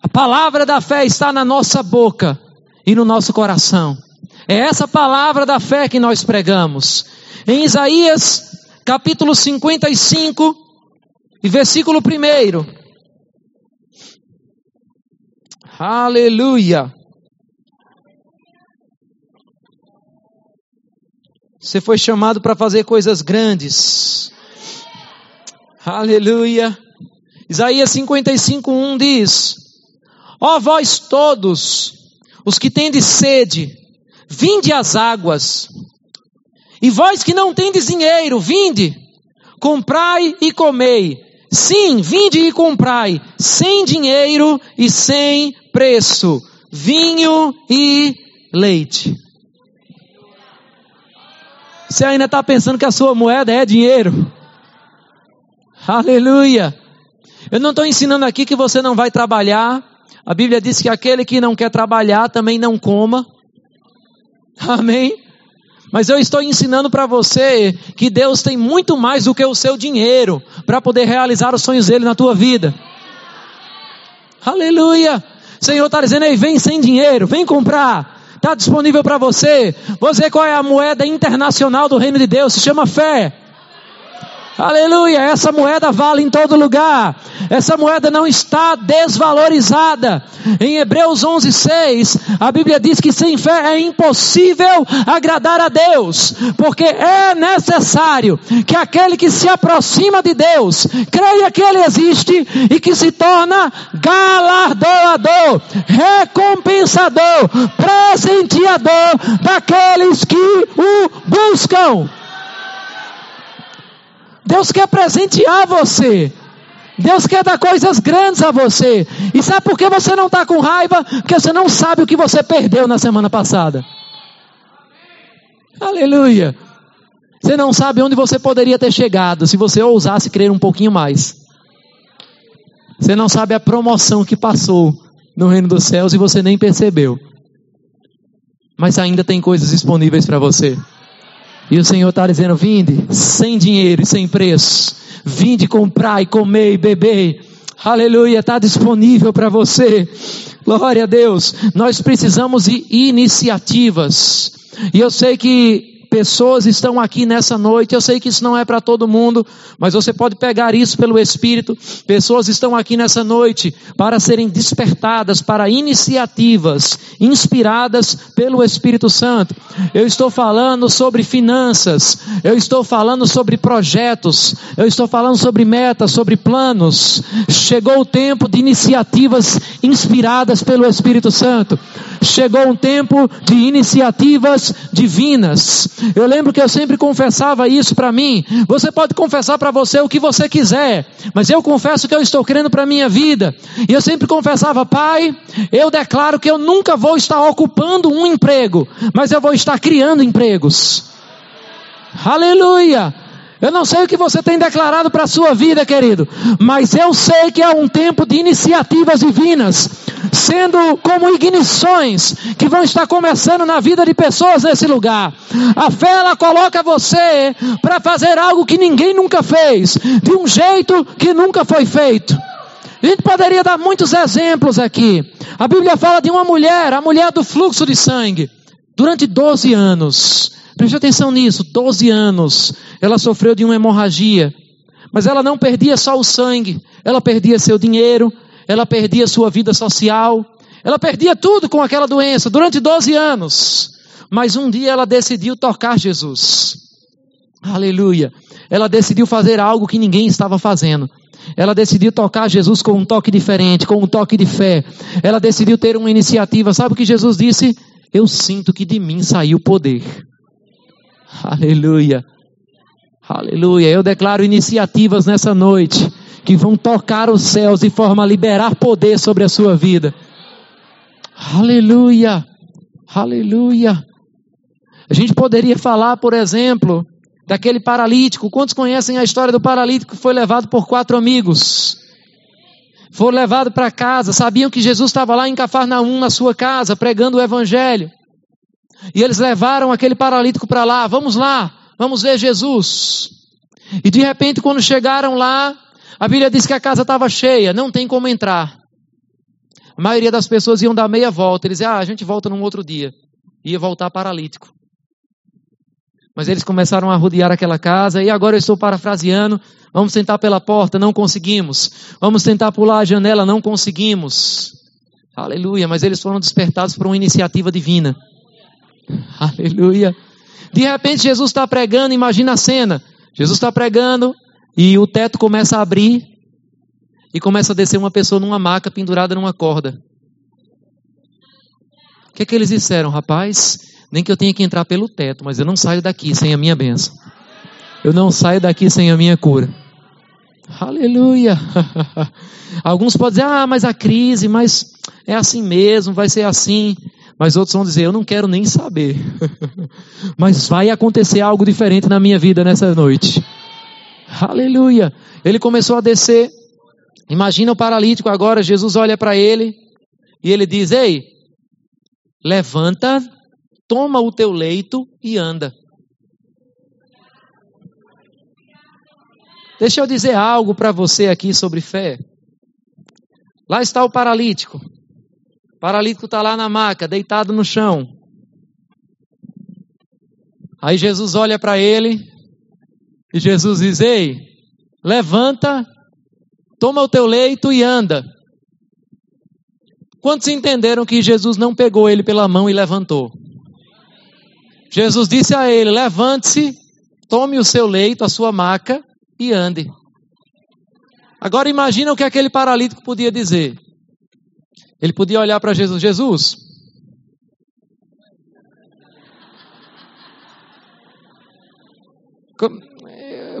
A palavra da fé está na nossa boca e no nosso coração. É essa palavra da fé que nós pregamos. Em Isaías, capítulo 55, e versículo 1. Aleluia. Você foi chamado para fazer coisas grandes. Aleluia. Isaías 55, 1 diz: Ó vós todos, os que tendes sede, vinde às águas. E vós que não tendes dinheiro, vinde, comprai e comei. Sim, vinde e comprai, sem dinheiro e sem preço, vinho e leite. Você ainda está pensando que a sua moeda é dinheiro? Aleluia! Eu não estou ensinando aqui que você não vai trabalhar. A Bíblia diz que aquele que não quer trabalhar também não coma. Amém? Mas eu estou ensinando para você que Deus tem muito mais do que o seu dinheiro para poder realizar os sonhos dele na tua vida. Aleluia! O Senhor está dizendo aí, vem sem dinheiro, vem comprar. Está disponível para você. Você qual é a moeda internacional do reino de Deus? Se chama fé. Aleluia, essa moeda vale em todo lugar. Essa moeda não está desvalorizada. Em Hebreus 11:6, a Bíblia diz que sem fé é impossível agradar a Deus, porque é necessário que aquele que se aproxima de Deus creia que ele existe e que se torna galardoador, recompensador, presenteador daqueles que o buscam. Deus quer presentear você. Deus quer dar coisas grandes a você. E sabe por que você não está com raiva? Porque você não sabe o que você perdeu na semana passada. Aleluia. Você não sabe onde você poderia ter chegado se você ousasse crer um pouquinho mais. Você não sabe a promoção que passou no reino dos céus e você nem percebeu. Mas ainda tem coisas disponíveis para você. E o Senhor está dizendo: vinde, sem dinheiro e sem preço. Vinde comprar e comer e beber. Aleluia, está disponível para você. Glória a Deus. Nós precisamos de iniciativas. E eu sei que pessoas estão aqui nessa noite. Eu sei que isso não é para todo mundo, mas você pode pegar isso pelo Espírito. Pessoas estão aqui nessa noite para serem despertadas para iniciativas inspiradas pelo Espírito Santo. Eu estou falando sobre finanças, eu estou falando sobre projetos, eu estou falando sobre metas, sobre planos. Chegou o tempo de iniciativas inspiradas pelo Espírito Santo. Chegou um tempo de iniciativas divinas. Eu lembro que eu sempre confessava isso para mim. Você pode confessar para você o que você quiser, mas eu confesso que eu estou crendo para minha vida. E eu sempre confessava, Pai, eu declaro que eu nunca vou estar ocupando um emprego, mas eu vou estar criando empregos. Aleluia! Eu não sei o que você tem declarado para a sua vida, querido, mas eu sei que há um tempo de iniciativas divinas, sendo como ignições que vão estar começando na vida de pessoas nesse lugar. A fé ela coloca você para fazer algo que ninguém nunca fez, de um jeito que nunca foi feito. A gente poderia dar muitos exemplos aqui. A Bíblia fala de uma mulher, a mulher do fluxo de sangue, durante 12 anos. Preste atenção nisso, 12 anos ela sofreu de uma hemorragia. Mas ela não perdia só o sangue, ela perdia seu dinheiro, ela perdia sua vida social, ela perdia tudo com aquela doença durante 12 anos. Mas um dia ela decidiu tocar Jesus. Aleluia. Ela decidiu fazer algo que ninguém estava fazendo. Ela decidiu tocar Jesus com um toque diferente, com um toque de fé. Ela decidiu ter uma iniciativa. Sabe o que Jesus disse? Eu sinto que de mim saiu poder. Aleluia. Aleluia. Eu declaro iniciativas nessa noite que vão tocar os céus de forma a liberar poder sobre a sua vida. Aleluia. Aleluia. A gente poderia falar, por exemplo, daquele paralítico. Quantos conhecem a história do paralítico que foi levado por quatro amigos? Foi levado para casa, sabiam que Jesus estava lá em Cafarnaum, na sua casa, pregando o evangelho. E eles levaram aquele paralítico para lá. Vamos lá, vamos ver Jesus. E de repente, quando chegaram lá, a Bíblia diz que a casa estava cheia, não tem como entrar. A maioria das pessoas iam dar meia volta. Eles diziam, ah, a gente volta num outro dia. Ia voltar paralítico. Mas eles começaram a rodear aquela casa, e agora eu estou parafraseando. Vamos tentar pela porta, não conseguimos. Vamos tentar pular a janela, não conseguimos. Aleluia, mas eles foram despertados por uma iniciativa divina. Aleluia. De repente, Jesus está pregando, imagina a cena. Jesus está pregando e o teto começa a abrir e começa a descer uma pessoa numa maca pendurada numa corda. O que é que eles disseram, rapaz? Nem que eu tenha que entrar pelo teto, mas eu não saio daqui sem a minha bênção. Eu não saio daqui sem a minha cura. Aleluia! Alguns podem dizer, ah, mas a crise, mas é assim mesmo, vai ser assim. Mas outros vão dizer: Eu não quero nem saber. Mas vai acontecer algo diferente na minha vida nessa noite. Aleluia. Ele começou a descer. Imagina o paralítico agora. Jesus olha para ele e ele diz: Ei, levanta, toma o teu leito e anda. Deixa eu dizer algo para você aqui sobre fé. Lá está o paralítico. Paralítico está lá na maca, deitado no chão. Aí Jesus olha para ele e Jesus diz: Ei, levanta, toma o teu leito e anda. Quantos entenderam que Jesus não pegou ele pela mão e levantou? Jesus disse a ele: Levante-se, tome o seu leito, a sua maca e ande. Agora imagina o que aquele paralítico podia dizer. Ele podia olhar para Jesus: Jesus,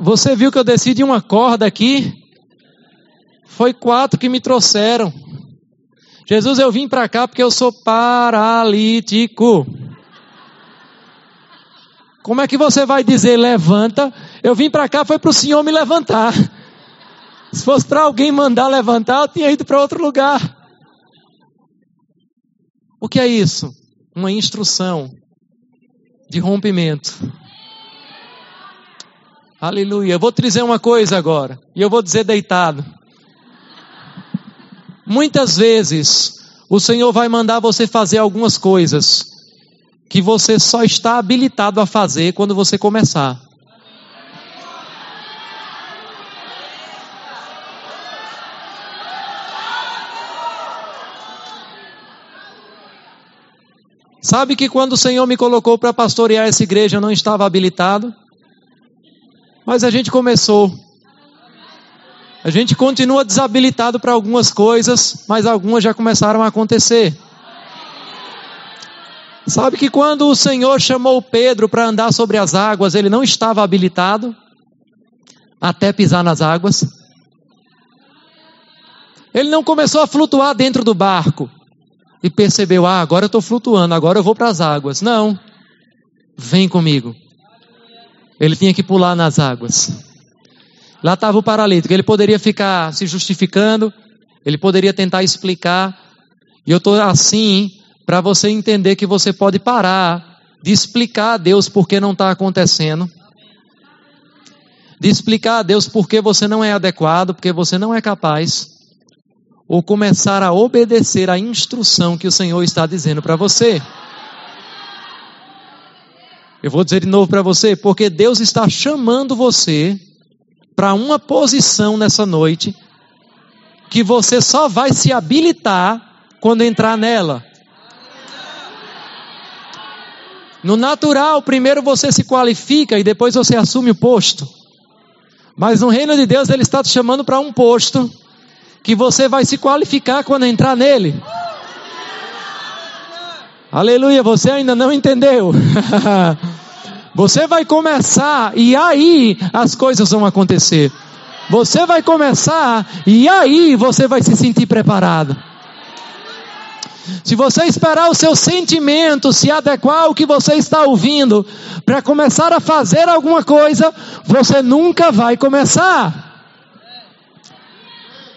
você viu que eu desci de uma corda aqui? Foi quatro que me trouxeram. Jesus, eu vim para cá porque eu sou paralítico. Como é que você vai dizer levanta? Eu vim para cá foi para o Senhor me levantar. Se fosse para alguém mandar levantar, eu tinha ido para outro lugar. O que é isso? Uma instrução de rompimento. Aleluia. Eu vou te dizer uma coisa agora, e eu vou dizer deitado. Muitas vezes, o Senhor vai mandar você fazer algumas coisas que você só está habilitado a fazer quando você começar. Sabe que quando o Senhor me colocou para pastorear essa igreja, eu não estava habilitado? Mas a gente começou. A gente continua desabilitado para algumas coisas, mas algumas já começaram a acontecer. Sabe que quando o Senhor chamou Pedro para andar sobre as águas, ele não estava habilitado até pisar nas águas. Ele não começou a flutuar dentro do barco e percebeu: ah, agora eu estou flutuando, agora eu vou para as águas. Não, vem comigo. Ele tinha que pular nas águas. Lá estava o paralítico. Ele poderia ficar se justificando, ele poderia tentar explicar. E eu estou assim para você entender que você pode parar de explicar a Deus por que não está acontecendo, de explicar a Deus por que você não é adequado, porque você não é capaz, ou começar a obedecer a instrução que o Senhor está dizendo para você. Eu vou dizer de novo para você, porque Deus está chamando você para uma posição nessa noite que você só vai se habilitar quando entrar nela. No natural, primeiro você se qualifica e depois você assume o posto. Mas no reino de Deus, Ele está te chamando para um posto que você vai se qualificar quando entrar nele. Aleluia, você ainda não entendeu. você vai começar e aí as coisas vão acontecer. Você vai começar e aí você vai se sentir preparado. Se você esperar o seu sentimento se adequar ao que você está ouvindo para começar a fazer alguma coisa, você nunca vai começar.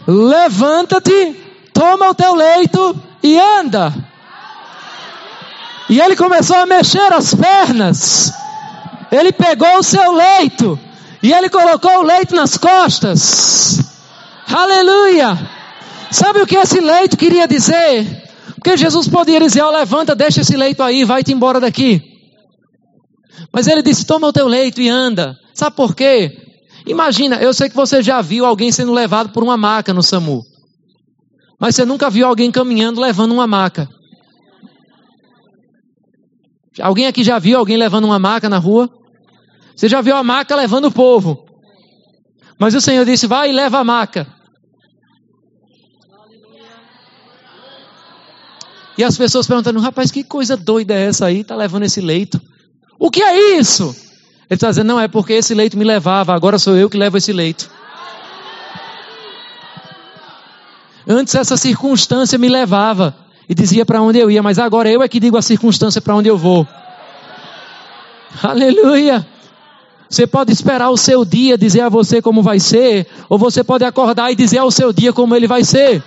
Levanta-te, toma o teu leito e anda. E ele começou a mexer as pernas. Ele pegou o seu leito e ele colocou o leito nas costas. Aleluia! Sabe o que esse leito queria dizer? Porque Jesus poderia dizer: oh, levanta, deixa esse leito aí, vai-te embora daqui. Mas ele disse: toma o teu leito e anda. Sabe por quê? Imagina, eu sei que você já viu alguém sendo levado por uma maca no SAMU. Mas você nunca viu alguém caminhando levando uma maca. Alguém aqui já viu alguém levando uma maca na rua? Você já viu a maca levando o povo. Mas o Senhor disse: vai e leva a maca. E as pessoas perguntando, rapaz, que coisa doida é essa aí? Tá levando esse leito. O que é isso? Ele está dizendo, não, é porque esse leito me levava, agora sou eu que levo esse leito. Antes essa circunstância me levava e dizia para onde eu ia, mas agora eu é que digo a circunstância para onde eu vou. Aleluia! Você pode esperar o seu dia dizer a você como vai ser, ou você pode acordar e dizer ao seu dia como ele vai ser.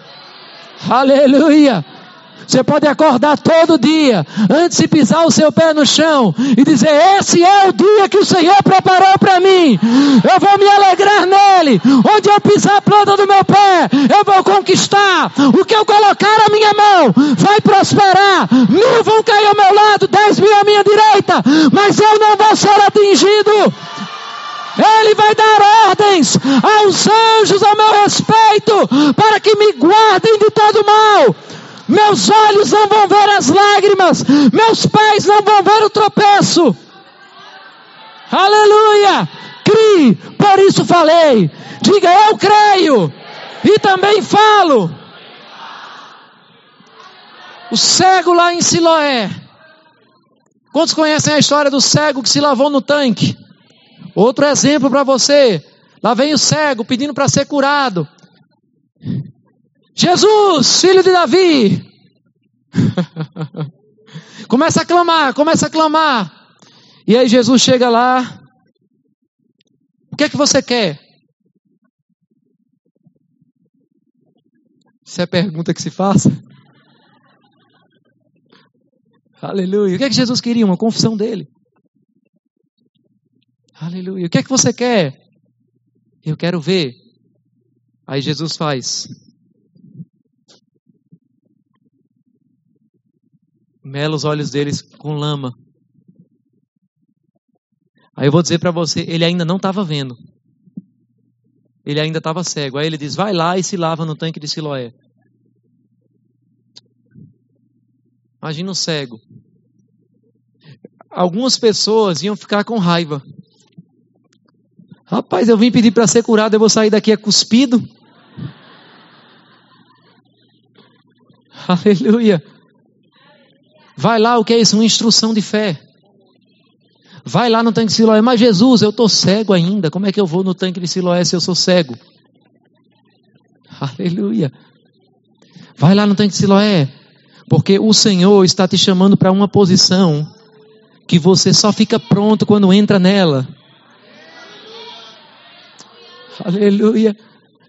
Aleluia! Você pode acordar todo dia, antes de pisar o seu pé no chão, e dizer: Esse é o dia que o Senhor preparou para mim. Eu vou me alegrar nele. Onde eu pisar a planta do meu pé, eu vou conquistar. O que eu colocar a minha mão vai prosperar. Mil vão cair ao meu lado, dez mil à minha direita, mas eu não vou ser atingido. Ele vai dar ordens aos anjos a meu respeito para que me guardem de todo mal. Meus olhos não vão ver as lágrimas, meus pés não vão ver o tropeço. Aleluia! Crie, por isso falei. Diga eu creio e também falo. O cego lá em Siloé. Quantos conhecem a história do cego que se lavou no tanque? Outro exemplo para você. Lá vem o cego pedindo para ser curado. Jesus, filho de Davi. começa a clamar, começa a clamar. E aí Jesus chega lá. O que é que você quer? Isso é a pergunta que se faça. Aleluia. O que é que Jesus queria? Uma confissão dele. Aleluia. O que é que você quer? Eu quero ver. Aí Jesus faz. Mela os olhos deles com lama. Aí eu vou dizer para você, ele ainda não estava vendo. Ele ainda estava cego. Aí ele diz: vai lá e se lava no tanque de Siloé. Imagina um cego. Algumas pessoas iam ficar com raiva. Rapaz, eu vim pedir para ser curado, eu vou sair daqui é cuspido. Aleluia. Vai lá, o que é isso? Uma instrução de fé. Vai lá no tanque de Siloé. Mas Jesus, eu estou cego ainda. Como é que eu vou no tanque de Siloé se eu sou cego? Aleluia. Vai lá no tanque de Siloé. Porque o Senhor está te chamando para uma posição que você só fica pronto quando entra nela. Aleluia.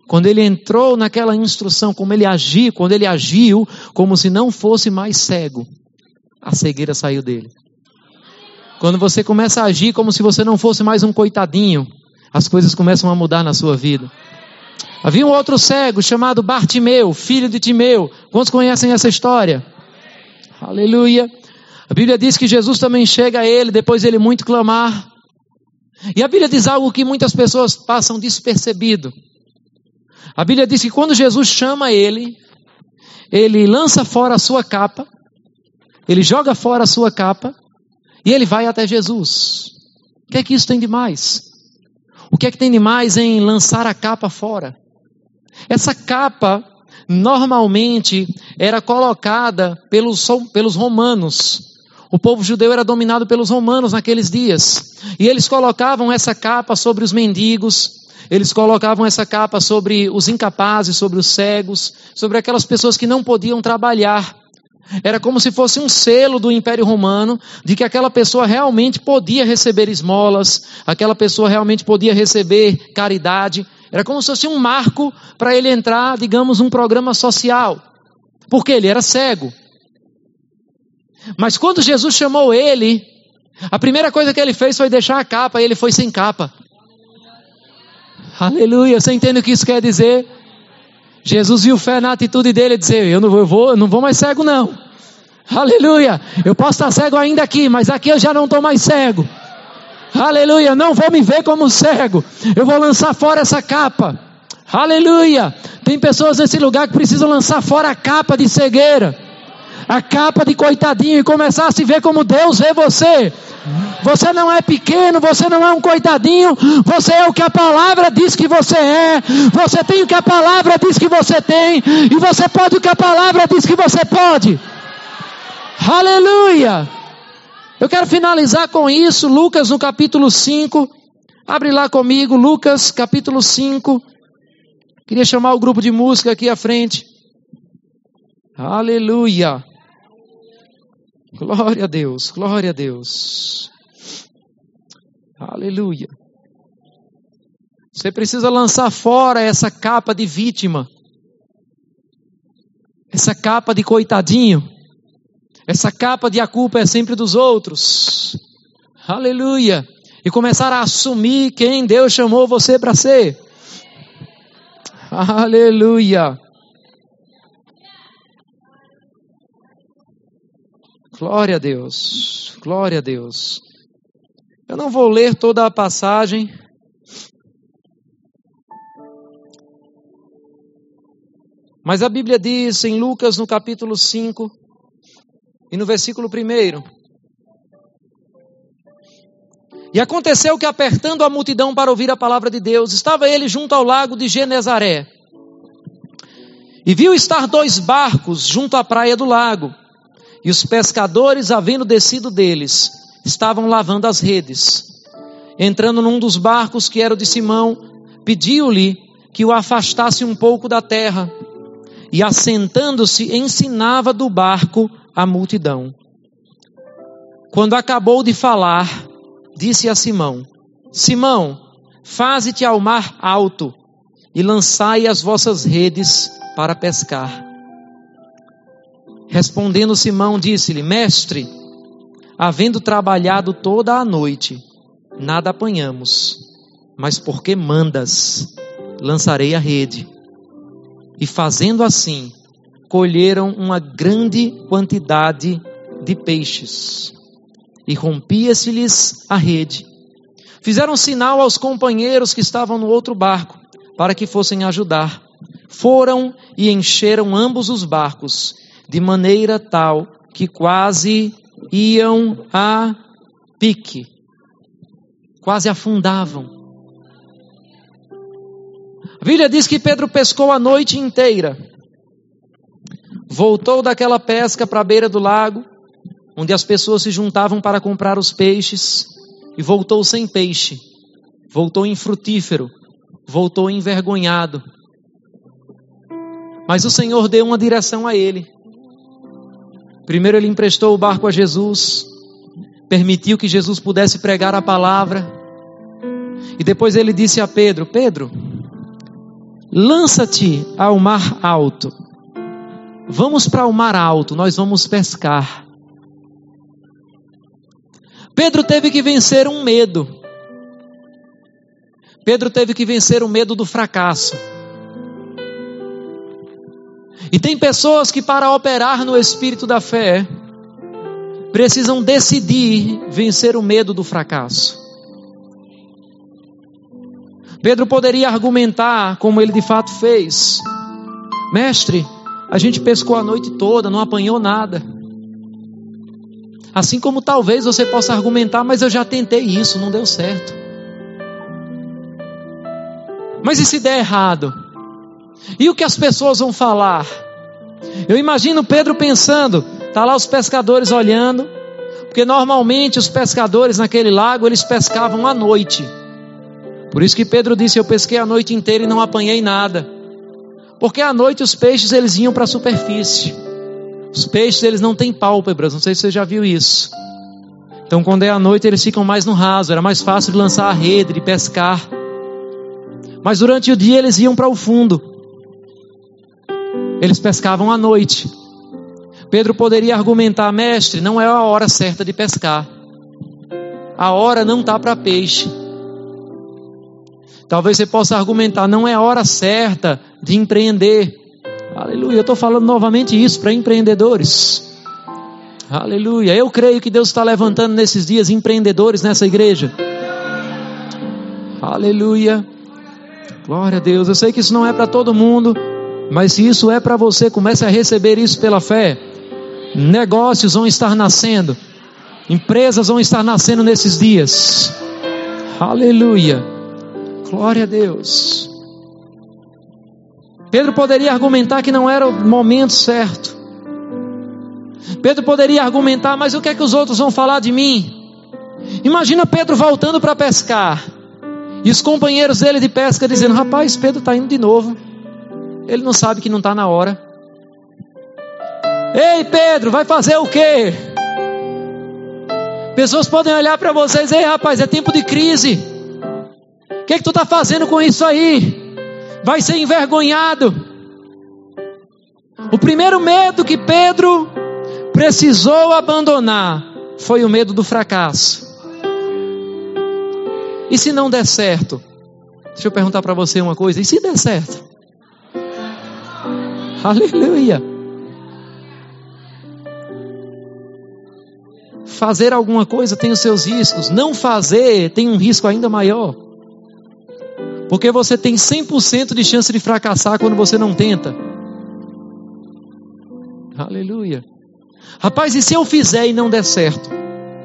Quando ele entrou naquela instrução, como ele agiu, quando ele agiu como se não fosse mais cego, a cegueira saiu dele. Quando você começa a agir como se você não fosse mais um coitadinho, as coisas começam a mudar na sua vida. Havia um outro cego chamado Bartimeu, filho de Timeu. Quantos conhecem essa história? Aleluia. A Bíblia diz que Jesus também chega a ele, depois ele muito clamar. E a Bíblia diz algo que muitas pessoas passam despercebido. A Bíblia diz que quando Jesus chama ele, ele lança fora a sua capa, ele joga fora a sua capa e ele vai até Jesus. O que é que isso tem de mais? O que é que tem de mais em lançar a capa fora? Essa capa normalmente era colocada pelos, pelos romanos o povo judeu era dominado pelos romanos naqueles dias. E eles colocavam essa capa sobre os mendigos, eles colocavam essa capa sobre os incapazes, sobre os cegos, sobre aquelas pessoas que não podiam trabalhar. Era como se fosse um selo do Império Romano de que aquela pessoa realmente podia receber esmolas, aquela pessoa realmente podia receber caridade. Era como se fosse um marco para ele entrar, digamos, um programa social. Porque ele era cego. Mas quando Jesus chamou ele, a primeira coisa que ele fez foi deixar a capa e ele foi sem capa. Aleluia, você entende o que isso quer dizer? Jesus viu fé na atitude dele e dizer: Eu não vou, eu não vou mais cego, não. Aleluia, eu posso estar cego ainda aqui, mas aqui eu já não estou mais cego. Aleluia, não vou me ver como cego, eu vou lançar fora essa capa. Aleluia, tem pessoas nesse lugar que precisam lançar fora a capa de cegueira a capa de coitadinho e começar a se ver como Deus vê você. Você não é pequeno, você não é um coitadinho, você é o que a palavra diz que você é, você tem o que a palavra diz que você tem, e você pode o que a palavra diz que você pode. Aleluia! Eu quero finalizar com isso, Lucas no capítulo 5. Abre lá comigo, Lucas capítulo 5. Queria chamar o grupo de música aqui à frente. Aleluia! Glória a Deus, glória a Deus. Aleluia. Você precisa lançar fora essa capa de vítima. essa capa de coitadinho, essa capa de a culpa é sempre dos outros. Aleluia. E começar a assumir quem Deus chamou você para ser. Aleluia. Glória a Deus. Glória a Deus. Eu não vou ler toda a passagem. Mas a Bíblia diz em Lucas, no capítulo 5, e no versículo 1. E aconteceu que, apertando a multidão para ouvir a palavra de Deus, estava ele junto ao lago de Genezaré. E viu estar dois barcos junto à praia do lago. E os pescadores, havendo descido deles, estavam lavando as redes. Entrando num dos barcos, que era o de Simão, pediu-lhe que o afastasse um pouco da terra. E assentando-se, ensinava do barco a multidão. Quando acabou de falar, disse a Simão: Simão, faze-te ao mar alto e lançai as vossas redes para pescar. Respondendo Simão, disse-lhe: Mestre, havendo trabalhado toda a noite, nada apanhamos, mas porque mandas, lançarei a rede. E fazendo assim, colheram uma grande quantidade de peixes. E rompia-se-lhes a rede. Fizeram sinal aos companheiros que estavam no outro barco, para que fossem ajudar. Foram e encheram ambos os barcos, de maneira tal que quase iam a pique, quase afundavam. A Bíblia diz que Pedro pescou a noite inteira voltou daquela pesca para a beira do lago, onde as pessoas se juntavam para comprar os peixes, e voltou sem peixe, voltou infrutífero, voltou envergonhado. Mas o Senhor deu uma direção a ele. Primeiro, ele emprestou o barco a Jesus, permitiu que Jesus pudesse pregar a palavra, e depois ele disse a Pedro: Pedro, lança-te ao mar alto Vamos para o mar alto, nós vamos pescar. Pedro teve que vencer um medo. Pedro teve que vencer o medo do fracasso. E tem pessoas que, para operar no espírito da fé, precisam decidir vencer o medo do fracasso. Pedro poderia argumentar, como ele de fato fez: Mestre, a gente pescou a noite toda, não apanhou nada. Assim como talvez você possa argumentar, mas eu já tentei isso, não deu certo. Mas e se der errado? E o que as pessoas vão falar? Eu imagino Pedro pensando, tá lá os pescadores olhando, porque normalmente os pescadores naquele lago eles pescavam à noite. Por isso que Pedro disse: Eu pesquei a noite inteira e não apanhei nada. Porque à noite os peixes eles iam para a superfície. Os peixes eles não têm pálpebras, não sei se você já viu isso. Então quando é à noite eles ficam mais no raso, era mais fácil de lançar a rede, de pescar. Mas durante o dia eles iam para o fundo. Eles pescavam à noite. Pedro poderia argumentar, mestre, não é a hora certa de pescar. A hora não está para peixe. Talvez você possa argumentar, não é a hora certa de empreender. Aleluia, eu estou falando novamente isso para empreendedores. Aleluia, eu creio que Deus está levantando nesses dias empreendedores nessa igreja. Aleluia, glória a Deus. Eu sei que isso não é para todo mundo, mas se isso é para você, comece a receber isso pela fé. Negócios vão estar nascendo, empresas vão estar nascendo nesses dias. Aleluia. Glória a Deus. Pedro poderia argumentar que não era o momento certo. Pedro poderia argumentar, mas o que é que os outros vão falar de mim? Imagina Pedro voltando para pescar. E os companheiros dele de pesca dizendo: Rapaz, Pedro está indo de novo. Ele não sabe que não está na hora. Ei, Pedro, vai fazer o quê? Pessoas podem olhar para vocês: Ei, rapaz, é tempo de crise que, que tu está fazendo com isso aí? Vai ser envergonhado. O primeiro medo que Pedro precisou abandonar foi o medo do fracasso. E se não der certo? Deixa eu perguntar para você uma coisa: e se der certo? Aleluia. Fazer alguma coisa tem os seus riscos, não fazer tem um risco ainda maior. Porque você tem 100% de chance de fracassar quando você não tenta. Aleluia. Rapaz, e se eu fizer e não der certo?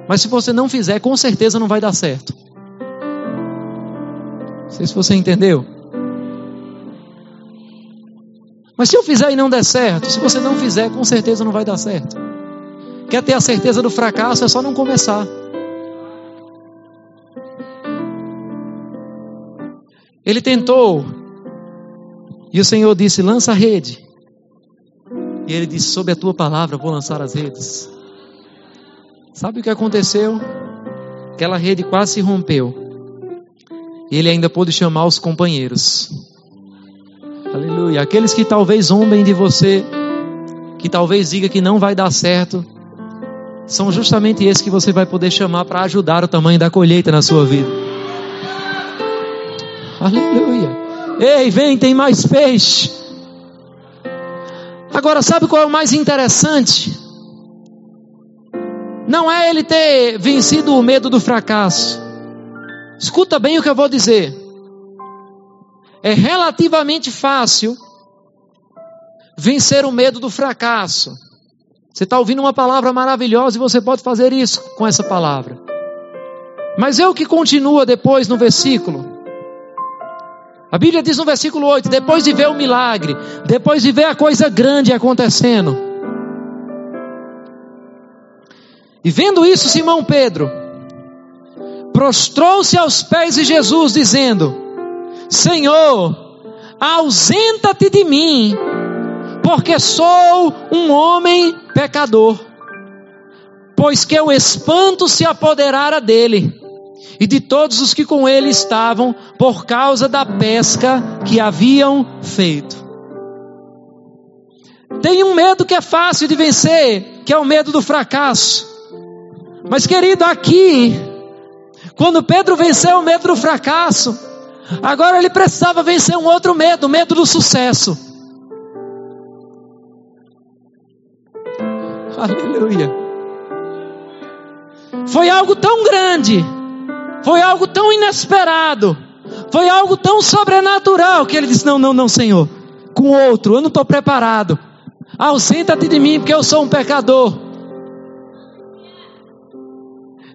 Mas se você não fizer, com certeza não vai dar certo. Não sei se você entendeu. Mas se eu fizer e não der certo, se você não fizer, com certeza não vai dar certo. Quer ter a certeza do fracasso, é só não começar. Ele tentou, e o Senhor disse: lança a rede. E ele disse: sob a tua palavra vou lançar as redes. Sabe o que aconteceu? Aquela rede quase se rompeu. E ele ainda pôde chamar os companheiros. Aleluia. Aqueles que talvez zombem de você, que talvez diga que não vai dar certo, são justamente esses que você vai poder chamar para ajudar o tamanho da colheita na sua vida. Aleluia. Ei, vem, tem mais peixe. Agora, sabe qual é o mais interessante? Não é ele ter vencido o medo do fracasso. Escuta bem o que eu vou dizer é relativamente fácil vencer o medo do fracasso. Você está ouvindo uma palavra maravilhosa e você pode fazer isso com essa palavra. Mas é o que continua depois no versículo. A Bíblia diz no versículo 8: depois de ver o milagre, depois de ver a coisa grande acontecendo. E vendo isso, Simão Pedro prostrou-se aos pés de Jesus, dizendo: Senhor, ausenta-te de mim, porque sou um homem pecador. Pois que o espanto se apoderara dele e de todos os que com ele estavam, por causa da pesca que haviam feito. Tem um medo que é fácil de vencer, que é o medo do fracasso. Mas, querido, aqui, quando Pedro venceu o medo do fracasso, Agora ele precisava vencer um outro medo, o medo do sucesso. Aleluia. Foi algo tão grande, foi algo tão inesperado, foi algo tão sobrenatural que ele disse: Não, não, não, Senhor, com outro, eu não estou preparado. Ausenta-te de mim, porque eu sou um pecador.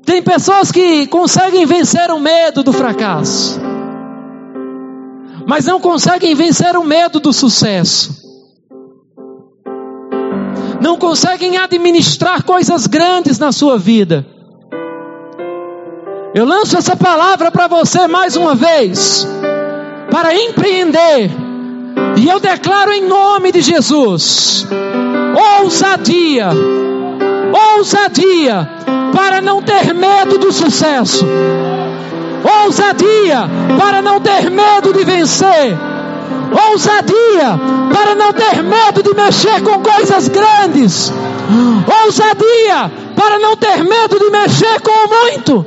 Tem pessoas que conseguem vencer o medo do fracasso mas não conseguem vencer o medo do sucesso. Não conseguem administrar coisas grandes na sua vida. Eu lanço essa palavra para você mais uma vez, para empreender, e eu declaro em nome de Jesus: ousadia, ousadia, para não ter medo do sucesso ousadia para não ter medo de vencer, ousadia para não ter medo de mexer com coisas grandes, ousadia para não ter medo de mexer com muito.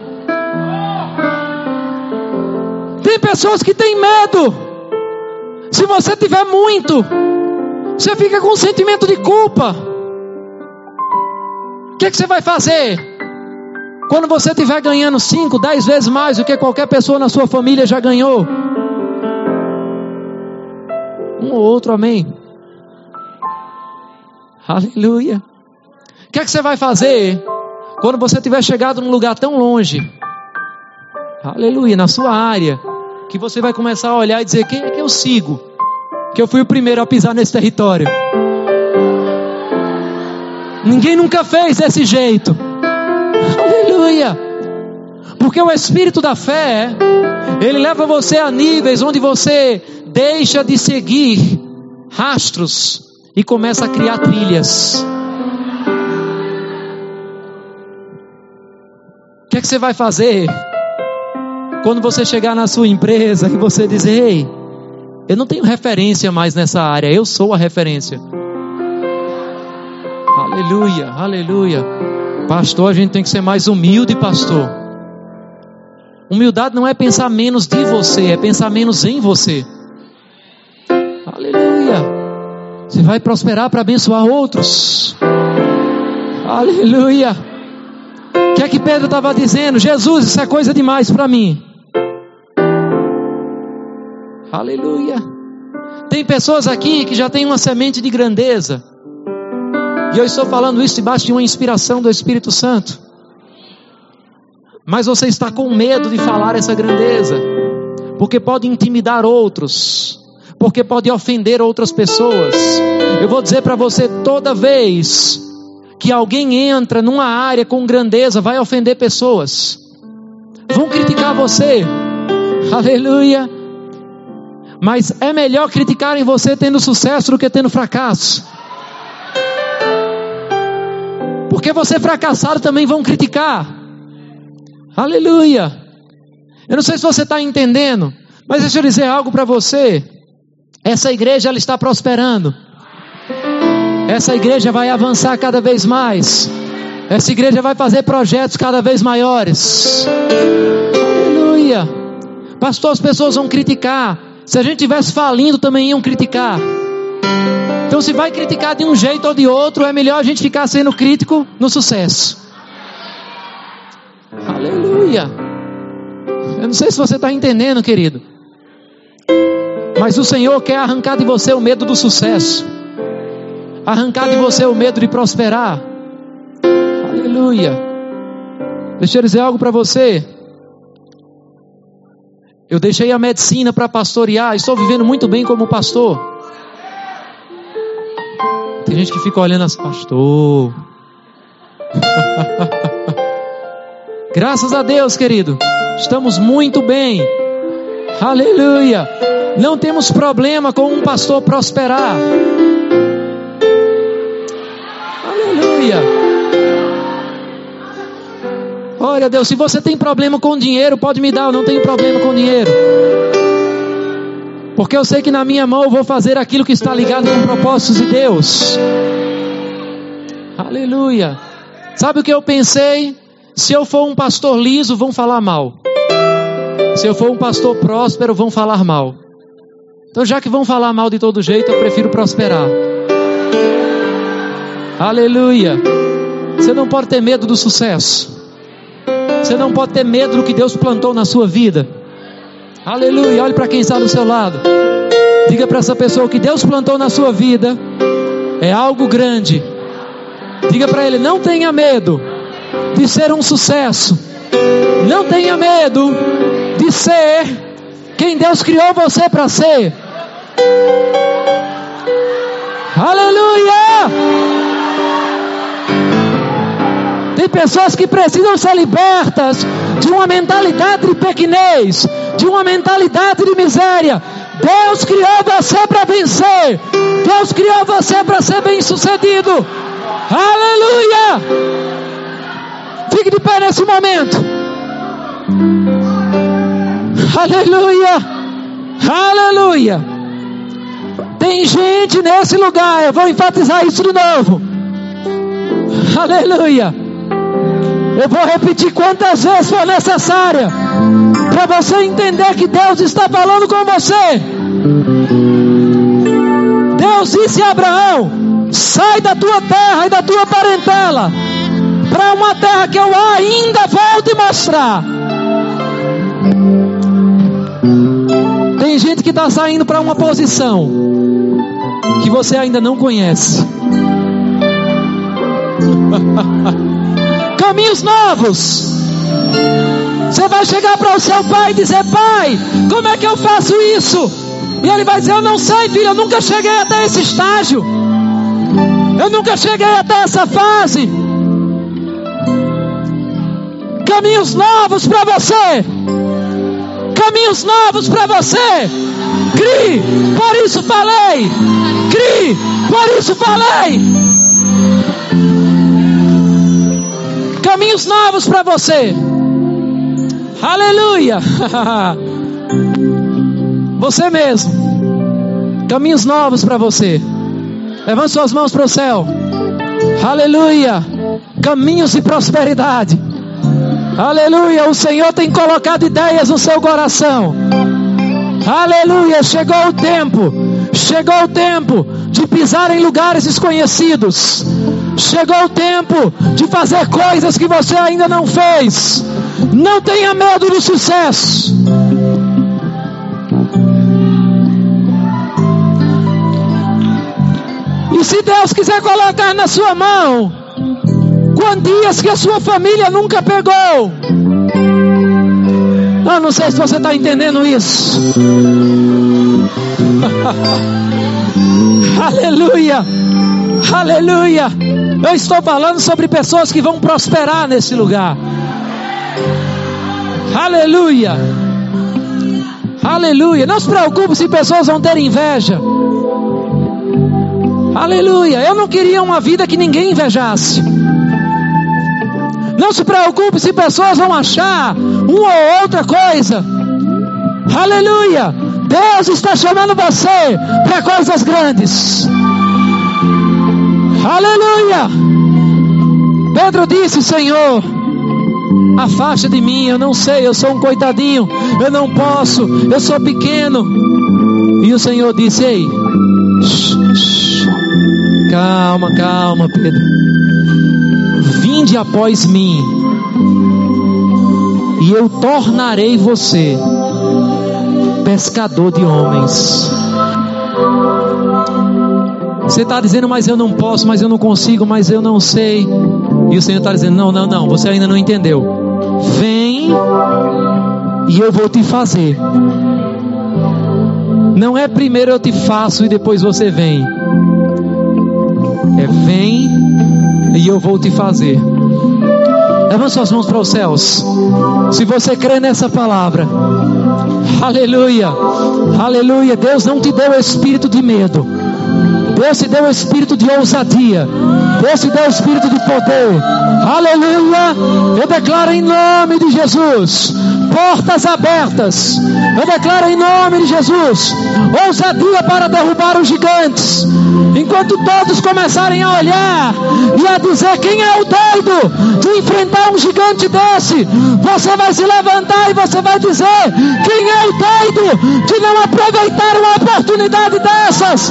Tem pessoas que têm medo. Se você tiver muito, você fica com um sentimento de culpa. O que, é que você vai fazer? Quando você estiver ganhando 5, 10 vezes mais do que qualquer pessoa na sua família já ganhou. Um ou outro, amém. Aleluia. O que é que você vai fazer quando você tiver chegado num lugar tão longe? Aleluia, na sua área, que você vai começar a olhar e dizer: quem é que eu sigo? Que eu fui o primeiro a pisar nesse território. Ninguém nunca fez desse jeito. Aleluia! Porque o espírito da fé, ele leva você a níveis onde você deixa de seguir rastros e começa a criar trilhas. O que é que você vai fazer quando você chegar na sua empresa e você dizer: Ei, eu não tenho referência mais nessa área, eu sou a referência. Aleluia, aleluia. Pastor, a gente tem que ser mais humilde, pastor. Humildade não é pensar menos de você, é pensar menos em você. Aleluia. Você vai prosperar para abençoar outros. Aleluia. O que é que Pedro estava dizendo? Jesus, isso é coisa demais para mim. Aleluia. Tem pessoas aqui que já têm uma semente de grandeza. E eu estou falando isso debaixo de uma inspiração do Espírito Santo. Mas você está com medo de falar essa grandeza, porque pode intimidar outros, porque pode ofender outras pessoas. Eu vou dizer para você toda vez que alguém entra numa área com grandeza, vai ofender pessoas. Vão criticar você. Aleluia. Mas é melhor criticarem você tendo sucesso do que tendo fracasso. Porque você fracassado também vão criticar. Aleluia. Eu não sei se você está entendendo, mas deixa eu dizer algo para você. Essa igreja ela está prosperando. Essa igreja vai avançar cada vez mais. Essa igreja vai fazer projetos cada vez maiores. Aleluia. Pastor, as pessoas vão criticar. Se a gente tivesse falindo, também iam criticar. Então, se vai criticar de um jeito ou de outro, é melhor a gente ficar sendo crítico no sucesso. Aleluia. Eu não sei se você está entendendo, querido. Mas o Senhor quer arrancar de você o medo do sucesso, arrancar de você o medo de prosperar. Aleluia. Deixa eu dizer algo para você. Eu deixei a medicina para pastorear, estou vivendo muito bem como pastor. Tem gente que fica olhando as pastor. Graças a Deus, querido. Estamos muito bem. Aleluia. Não temos problema com um pastor prosperar. Aleluia. Olha, Deus, se você tem problema com dinheiro, pode me dar, eu não tenho problema com dinheiro. Porque eu sei que na minha mão eu vou fazer aquilo que está ligado com propósitos de Deus. Aleluia. Sabe o que eu pensei? Se eu for um pastor liso, vão falar mal. Se eu for um pastor próspero, vão falar mal. Então, já que vão falar mal de todo jeito, eu prefiro prosperar. Aleluia. Você não pode ter medo do sucesso. Você não pode ter medo do que Deus plantou na sua vida. Aleluia. Olhe para quem está do seu lado. Diga para essa pessoa que Deus plantou na sua vida é algo grande. Diga para ele: não tenha medo de ser um sucesso. Não tenha medo de ser quem Deus criou você para ser. Aleluia! Tem pessoas que precisam ser libertas de uma mentalidade de pequenez, de uma mentalidade de miséria. Deus criou você para vencer. Deus criou você para ser bem sucedido. Aleluia! Fique de pé nesse momento. Aleluia! Aleluia! Tem gente nesse lugar, eu vou enfatizar isso de novo. Aleluia! Eu vou repetir quantas vezes for necessária para você entender que Deus está falando com você. Deus disse a Abraão: sai da tua terra e da tua parentela para uma terra que eu ainda vou te mostrar. Tem gente que está saindo para uma posição que você ainda não conhece. Caminhos novos. Você vai chegar para o seu pai e dizer: Pai, como é que eu faço isso? E ele vai dizer: Eu não sei, filho, eu nunca cheguei até esse estágio. Eu nunca cheguei até essa fase. Caminhos novos para você. Caminhos novos para você. Crie, por isso falei. Crie, por isso falei. Caminhos novos para você. Aleluia! Você mesmo. Caminhos novos para você. Levante suas mãos para o céu. Aleluia. Caminhos de prosperidade. Aleluia. O Senhor tem colocado ideias no seu coração. Aleluia. Chegou o tempo. Chegou o tempo de pisar em lugares desconhecidos. Chegou o tempo de fazer coisas que você ainda não fez. Não tenha medo do sucesso. E se Deus quiser colocar na sua mão quantias que a sua família nunca pegou. Eu não sei se você está entendendo isso. Aleluia, aleluia. Eu estou falando sobre pessoas que vão prosperar nesse lugar. Aleluia, aleluia. Não se preocupe se pessoas vão ter inveja. Aleluia. Eu não queria uma vida que ninguém invejasse. Não se preocupe se pessoas vão achar uma ou outra coisa. Aleluia. Deus está chamando você para coisas grandes. Aleluia. Pedro disse: Senhor, afasta de mim, eu não sei, eu sou um coitadinho, eu não posso, eu sou pequeno. E o Senhor disse: Ei, calma, calma, Pedro. Vinde após mim, e eu tornarei você pescador de homens. Você está dizendo, mas eu não posso, mas eu não consigo, mas eu não sei. E o Senhor está dizendo: não, não, não, você ainda não entendeu. Vem e eu vou te fazer. Não é primeiro eu te faço e depois você vem. É vem e eu vou te fazer. Levante suas mãos para os céus. Se você crê nessa palavra, aleluia, aleluia. Deus não te deu espírito de medo, Deus te deu espírito de ousadia, Deus te deu espírito de poder, aleluia. Eu declaro em nome de Jesus portas abertas. Eu declaro em nome de Jesus ousadia para derrubar os gigantes. Enquanto todos começarem a olhar e a dizer quem é o doido de enfrentar um gigante desse, você vai se levantar e você vai dizer quem é o doido de não aproveitar uma oportunidade dessas.